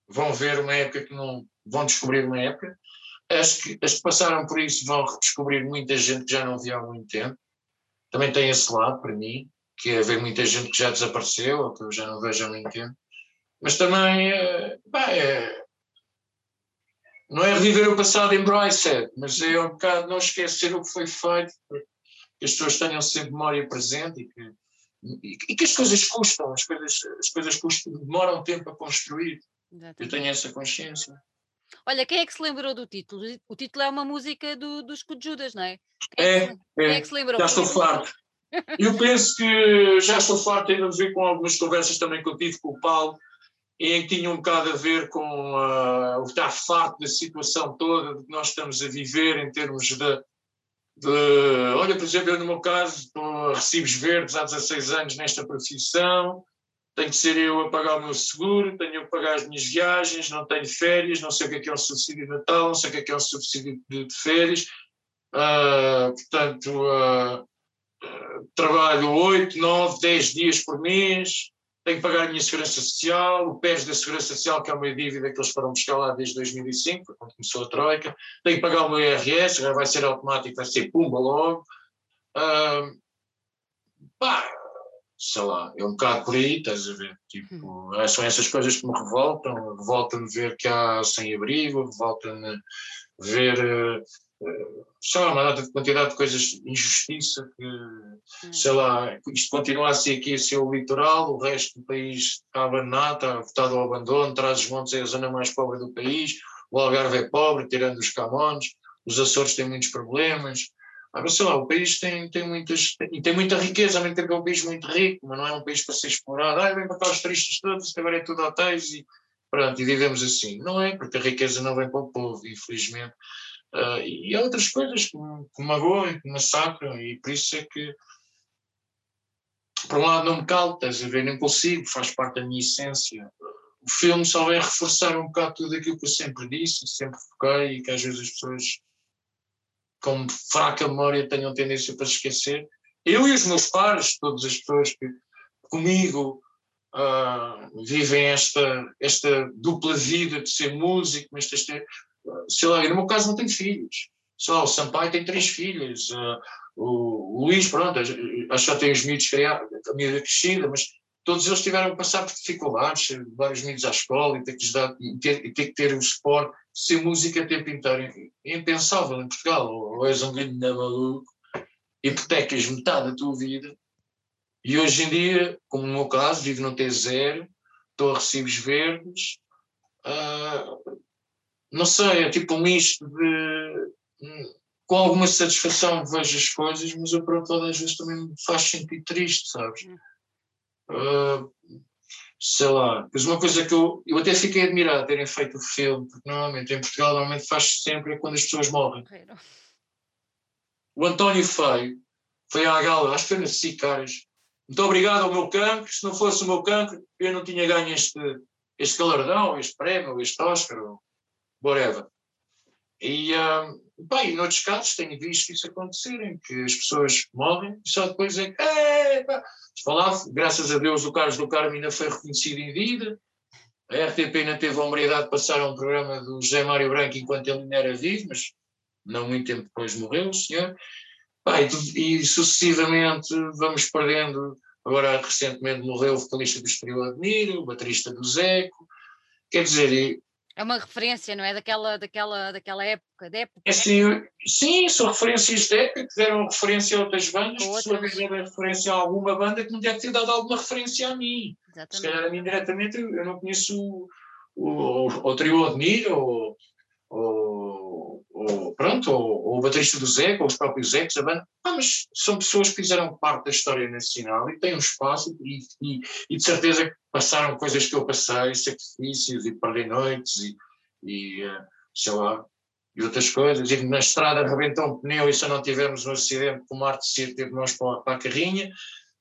vão ver uma época que não vão descobrir uma época. As que, as que passaram por isso vão redescobrir muita gente que já não via há muito tempo. Também tem esse lado para mim, que é ver muita gente que já desapareceu ou que eu já não vejo há muito tempo. Mas também uh, é, não é reviver o passado em Bryce, mas é um bocado não esquecer o que foi feito, que as pessoas tenham sempre memória presente e que, e, e que as coisas custam, as coisas, as coisas custam, demoram tempo a construir. Exatamente. Eu tenho essa consciência. Olha, quem é que se lembrou do título? O título é uma música do, dos Judas, não é? Quem é, é, que, é, é que se lembrou? Já estou farto. Eu penso que já estou farto, ainda ver com algumas conversas também que eu tive com o Paulo, em que tinha um bocado a ver com uh, o estar farto da situação toda que nós estamos a viver em termos de, de, olha, por exemplo, eu no meu caso recibos verdes há 16 anos nesta profissão, tenho que ser eu a pagar o meu seguro, tenho que pagar as minhas viagens, não tenho férias, não sei o que é, que é um subsídio de Natal, não sei o que é, que é um subsídio de, de férias, uh, portanto, uh, trabalho 8, 9, 10 dias por mês, tenho que pagar a minha segurança social, o PES da segurança social, que é uma dívida que eles foram buscar lá desde 2005, quando começou a Troika, tenho que pagar o meu IRS, já vai ser automático, vai ser pumba logo. Uh, pá, sei lá, é um bocado por aí, estás a ver? Tipo, hum. são essas coisas que me revoltam, revolta-me ver que há sem-abrigo, revolta-me ver uh, sei lá, uma quantidade de coisas, injustiça, que, hum. sei lá, isto continuasse aqui a ser o litoral, o resto do país está abandonado, está votado ao abandono, traz os montes é a zona mais pobre do país, o Algarve é pobre, tirando os Camões, os Açores têm muitos problemas, ah, sei lá, o país tem, tem muitas, tem, tem muita riqueza, ao mesmo tempo é um país muito rico, mas não é um país para ser explorado, ah, vem para cá os turistas todos, agora é tudo hotéis e pronto, e vivemos assim. Não é, porque a riqueza não vem para o povo, infelizmente Uh, e há outras coisas que, que me magoam que me massacram, e por isso é que, por um lado, não me calo, estás a ver, nem consigo, faz parte da minha essência. O filme só vai reforçar um bocado tudo aquilo que eu sempre disse, sempre foquei, e que às vezes as pessoas, com fraca memória, tenham tendência para esquecer. Eu e os meus pares, todas as pessoas que comigo uh, vivem esta, esta dupla vida de ser músico, mas de ter sei lá, no meu caso não tenho filhos. Só o Sampaio tem três filhos, uh, o, o Luís, pronto, acho que já tem os miúdos criados, a minha crescida, mas todos eles tiveram que passar por dificuldades, vários miúdos à escola e ter que, e ter, e ter, que ter o suporte, ser música o tempo inteiro. É impensável em Portugal, ou és um grande maluco, hipotecas metade da tua vida, e hoje em dia, como no meu caso, vivo no T0, estou a recibos verdes, uh, não sei, é tipo um misto de. com alguma satisfação vejo as coisas, mas eu pronto, às vezes também me faz sentir triste, sabes? Uh, sei lá, mas uma coisa que eu, eu até fiquei admirado de terem feito o filme, porque normalmente em Portugal normalmente faz sempre quando as pessoas morrem. O António Feio foi à gala, acho que foi na Sicários. Muito obrigado ao meu cancro, se não fosse o meu cancro, eu não tinha ganho este, este galardão, este prémio, este Oscar, ou whatever. E, uh, bem, noutros casos tenho visto isso acontecer, em que as pessoas morrem e só depois é que, falava, graças a Deus o Carlos do Carmo ainda foi reconhecido em vida, a RTP ainda teve a humanidade de passar um programa do José Mário Branco enquanto ele ainda era vivo, mas não muito tempo depois morreu o senhor. Bem, e sucessivamente vamos perdendo, agora recentemente morreu o vocalista do Estoril Admiro, o baterista do Zeco, quer dizer, é uma referência, não é? Daquela, daquela, daquela época, de época. É sim, sim, são referências de época que deram referência a outras bandas, que sua vez deram referência a alguma banda que não deve ter dado alguma referência a mim. Exatamente. Se calhar a mim diretamente eu não conheço o, o, o trio Admir ou, ou, ou, pronto, ou, ou o baterista do Zé, ou os próprios Zecs, a banda. Ah, mas são pessoas que fizeram parte da história nacional e têm um espaço e, e, e de certeza que passaram coisas que eu passei, sacrifícios e perder noites e, e eh, sei lá, e outras coisas. E na estrada arrebentou um pneu e se não tivermos um acidente, como arte de teve nós para, para a carrinha,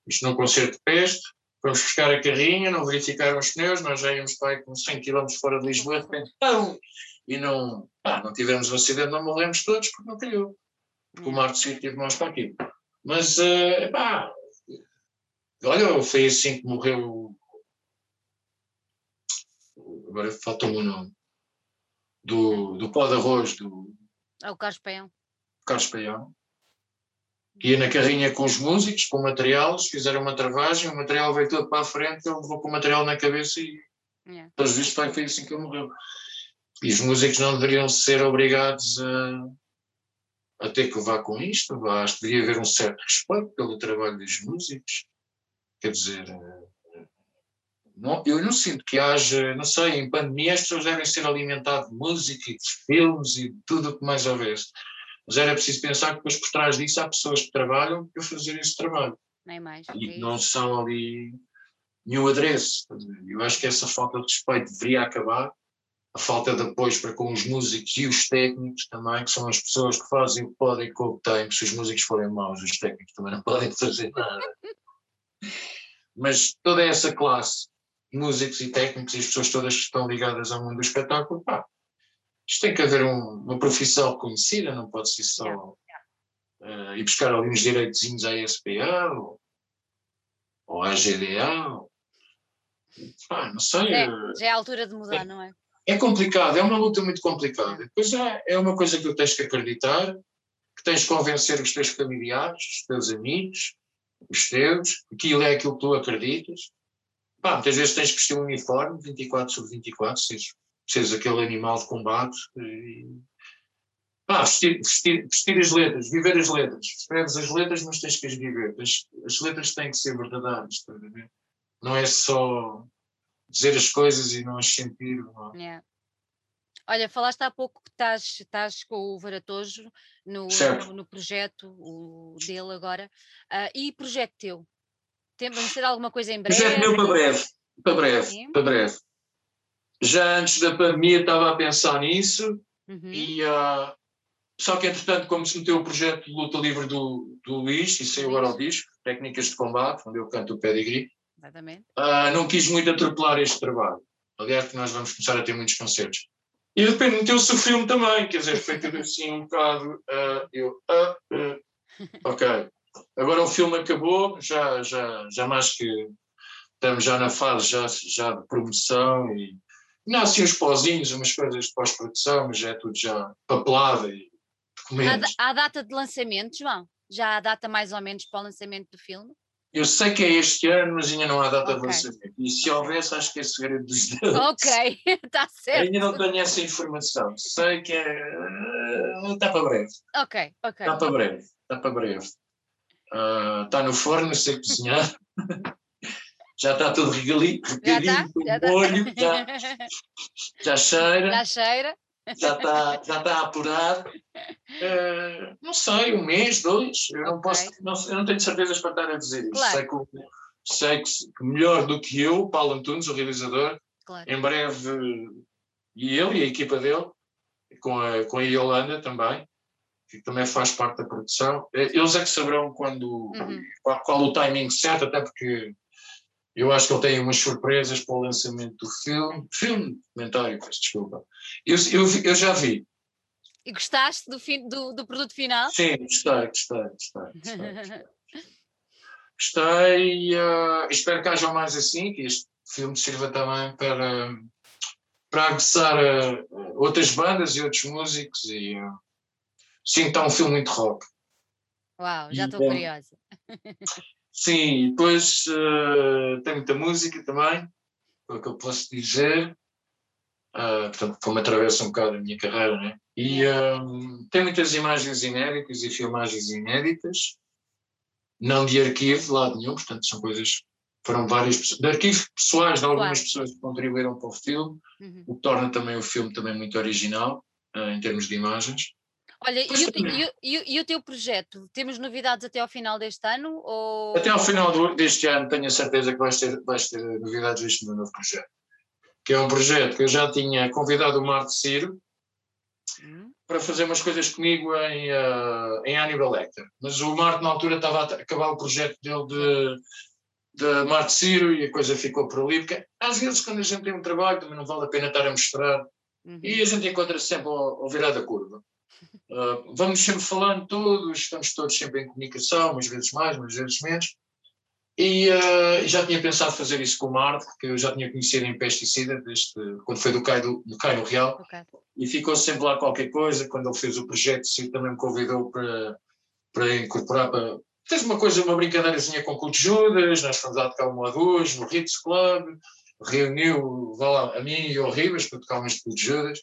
isto num concerto de peste, fomos buscar a carrinha, não verificaram os pneus, nós já íamos para aí com 100 km fora de Lisboa, de repente, pão, e não, pá, não tivemos um acidente, não morremos todos porque não calhou. Porque o hum. Marte Sim teve nós para aqui. Mas, uh, pá, olha, foi assim que morreu agora falta-me o nome, do, do pó de arroz do. É o Carlos Paião. Carlos Paião. Ia na carrinha com os músicos, com o material, fizeram uma travagem, o material veio todo para a frente, ele levou com o material na cabeça e, yeah. pelos vistos, foi assim que ele morreu. E os músicos não deveriam ser obrigados a, a ter que levar com isto, acho que deveria haver um certo respeito pelo trabalho dos músicos. Quer dizer, não, eu não sinto que haja, não sei, em pandemia as pessoas devem ser alimentadas de música e de filmes e de tudo o que mais houvesse. Mas era preciso pensar que depois por trás disso há pessoas que trabalham para fazer esse trabalho. Nem mais. E é não são ali nenhum adereço. Eu acho que essa falta de respeito deveria acabar. A falta de apoio para com os músicos e os técnicos também, que são as pessoas que fazem o que podem com o que têm. Se os músicos forem maus, os técnicos também não podem fazer nada. Mas toda essa classe músicos e técnicos e as pessoas todas que estão ligadas ao mundo do espetáculo, pá, isto tem que haver um, uma profissão conhecida, não pode ser só yeah. Uh, ir buscar ali uns direitos à SPA ou, ou à GDA. Ou, pá, não sei. É, já é a altura de mudar, é, não é? É complicado, é uma luta muito complicada. Depois é, é uma coisa que tu tens que acreditar, que tens que convencer os teus familiares, os teus amigos, os teus, aquilo é aquilo que tu acreditas Pá, muitas vezes tens que vestir um uniforme 24 sobre 24, seres, seres aquele animal de combate. E, pá, vestir, vestir, vestir, as letras, viver as letras. Escreves as letras, mas tens que as viver. As, as letras têm que ser verdadeiras, Não é só dizer as coisas e não as sentir. Não. Yeah. Olha, falaste há pouco que estás, estás com o Varatojo no, no, no, projeto o dele agora. Uh, e projeto teu? Vamos ter alguma coisa em breve? Projeto meu para breve, para breve, Sim. para breve. Já antes da pandemia estava a pensar nisso uhum. e uh, só que entretanto como se meteu o projeto de luta livre do, do Luís e saiu agora o disco, Técnicas de Combate, onde eu canto o pedigree. Exatamente. Uh, não quis muito atropelar este trabalho. Aliás, que nós vamos começar a ter muitos concertos. E depois meteu-se o filme também, quer dizer, foi tudo assim um bocado. Uh, eu, uh, ok, Agora o filme acabou, já, já, já mais que estamos já na fase já, já de promoção e nascem uns pozinhos, umas coisas de pós-produção, mas já é tudo já papelado e documentos. Há, há data de lançamento, João? Já há data mais ou menos para o lançamento do filme? Eu sei que é este ano, mas ainda não há data okay. de lançamento. E se houvesse, acho que é segredo dos deuses. Ok, está certo. Ainda não tenho essa informação. Sei que é. Está para breve. Ok, ok. Está para breve. Está para breve está ah, no forno, sei cozinhar. já está tudo regalinho, regalinho, com tá, molho, já, já cheira. Já cheira. Já está, já está a apurar. Uh, não sei, um mês, dois. Eu não posso, não, eu não tenho certezas para estar a dizer isso. Claro. Sei, que, sei que melhor do que eu, Paulo Antunes, o realizador, claro. em breve, e ele e a equipa dele, com a, com a Yolanda também, que também faz parte da produção, eh, eles é que saberão quando, uhum. qual, qual o timing certo, até porque eu acho que ele tem umas surpresas para o lançamento do filme. Filme, comentário, peço desculpa. Eu, eu, eu já vi. E gostaste do, fim, do, do produto final? Sim, gostei, gostei, gostei. Gostei, gostei uh, espero que haja mais assim, que este filme sirva também para, para aguçar uh, outras bandas e outros músicos. E, uh, sim, está um filme muito rock. Uau, já estou curiosa. Sim, depois uh, tem muita música também, é o que eu posso dizer. Uh, portanto, como atravessa um bocado a minha carreira, né? E uh, tem muitas imagens inéditas e filmagens inéditas, não de arquivo de lado nenhum, portanto, são coisas. Foram várias de arquivos pessoais de algumas claro. pessoas que contribuíram para o filme, uhum. o que torna também o filme também muito original uh, em termos de imagens. Olha, e o, e, e o, teu projeto? Temos novidades até ao final deste ano? Ou... Até ao final do, deste ano tenho a certeza que vais ter, vais ter novidades deste meu novo projeto. Que é um projeto que eu já tinha convidado o Marco Ciro hum. para fazer umas coisas comigo em, uh, em Hannibal Lecter. Mas o Marco na altura estava a acabar o projeto dele de, de Marco Ciro e a coisa ficou por ali, porque às vezes quando a gente tem um trabalho também não vale a pena estar a mostrar uhum. e a gente encontra -se sempre ao, ao virar da curva. Uh, vamos sempre falando todos, estamos todos sempre em comunicação, umas vezes mais, umas vezes menos. E uh, já tinha pensado fazer isso com o Marco, que eu já tinha conhecido em pesticida, desde, quando foi do Caio, do, Caio Real, okay. e ficou sempre lá qualquer coisa. Quando ele fez o projeto, sim, também me convidou para, para incorporar. Para, fez uma coisa, uma brincadeirazinha com o Culto Judas, nós fomos lá tocar uma a duas no Ritz Club, reuniu lá, a mim e o Ribas para tocar umas de Culto Judas.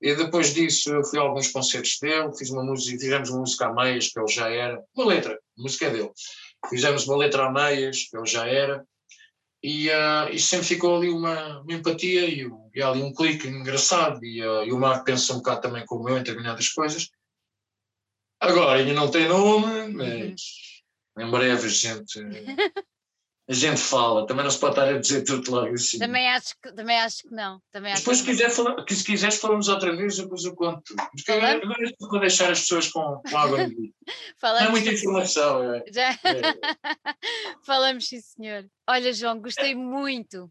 E depois disso eu fui a alguns concertos dele, fiz uma música, fizemos uma música a meias, que ele já era, uma letra, a música é dele. Fizemos uma letra a meias, que ele já era, e, uh, e sempre ficou ali uma, uma empatia e, e ali um clique engraçado, e, uh, e o Marco pensa um bocado também como eu em determinadas coisas. Agora ainda não tem nome, mas em breve a gente a gente fala, também não se pode estar a dizer tudo logo assim. Também acho que, também acho que não. Também depois, se, quiser falar, que se quiseres, falamos outra vez, depois eu conto. Porque agora vou deixar as pessoas com, com água no bico. Não é muita informação. É. Já... É. Falamos, sim, senhor. Olha, João, gostei muito,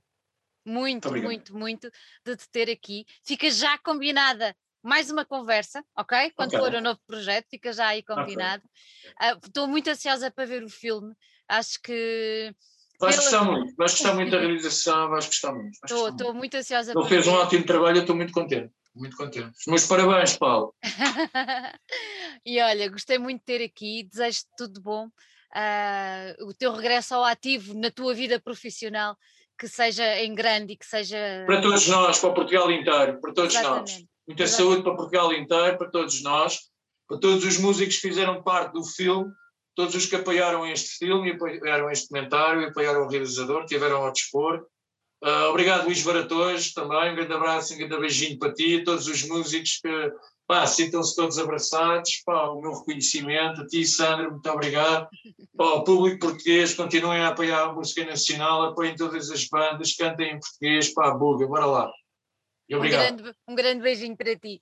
muito, muito, muito de te ter aqui. Fica já combinada mais uma conversa, ok? Quando okay. for o novo projeto, fica já aí combinado. Ah, estou okay. uh, muito ansiosa para ver o filme. Acho que Vais gostar muito, vais gostar muito da realização, vais gostar muito. Estou muito ansiosa. Ele fez um ótimo trabalho, eu estou muito contente. Muito contente. Os meus parabéns, Paulo. e olha, gostei muito de ter aqui, desejo-te tudo bom. Uh, o teu regresso ao ativo na tua vida profissional, que seja em grande e que seja. Para todos nós, para Portugal inteiro, para todos Exatamente. nós. Muita Exatamente. saúde para Portugal inteiro, para todos nós, para todos os músicos que fizeram parte do filme todos os que apoiaram este filme, apoiaram este comentário, apoiaram o realizador, tiveram ao dispor. Uh, obrigado, Luís Baratões, também. Um grande abraço, um grande beijinho para ti, todos os músicos que sintam-se todos abraçados. Pá, o meu reconhecimento. A ti, Sandra, muito obrigado. Pá, o público português, continuem a apoiar a música nacional, apoiem todas as bandas, cantem em português. Pá, buga, bora lá. E obrigado. Um grande, um grande beijinho para ti.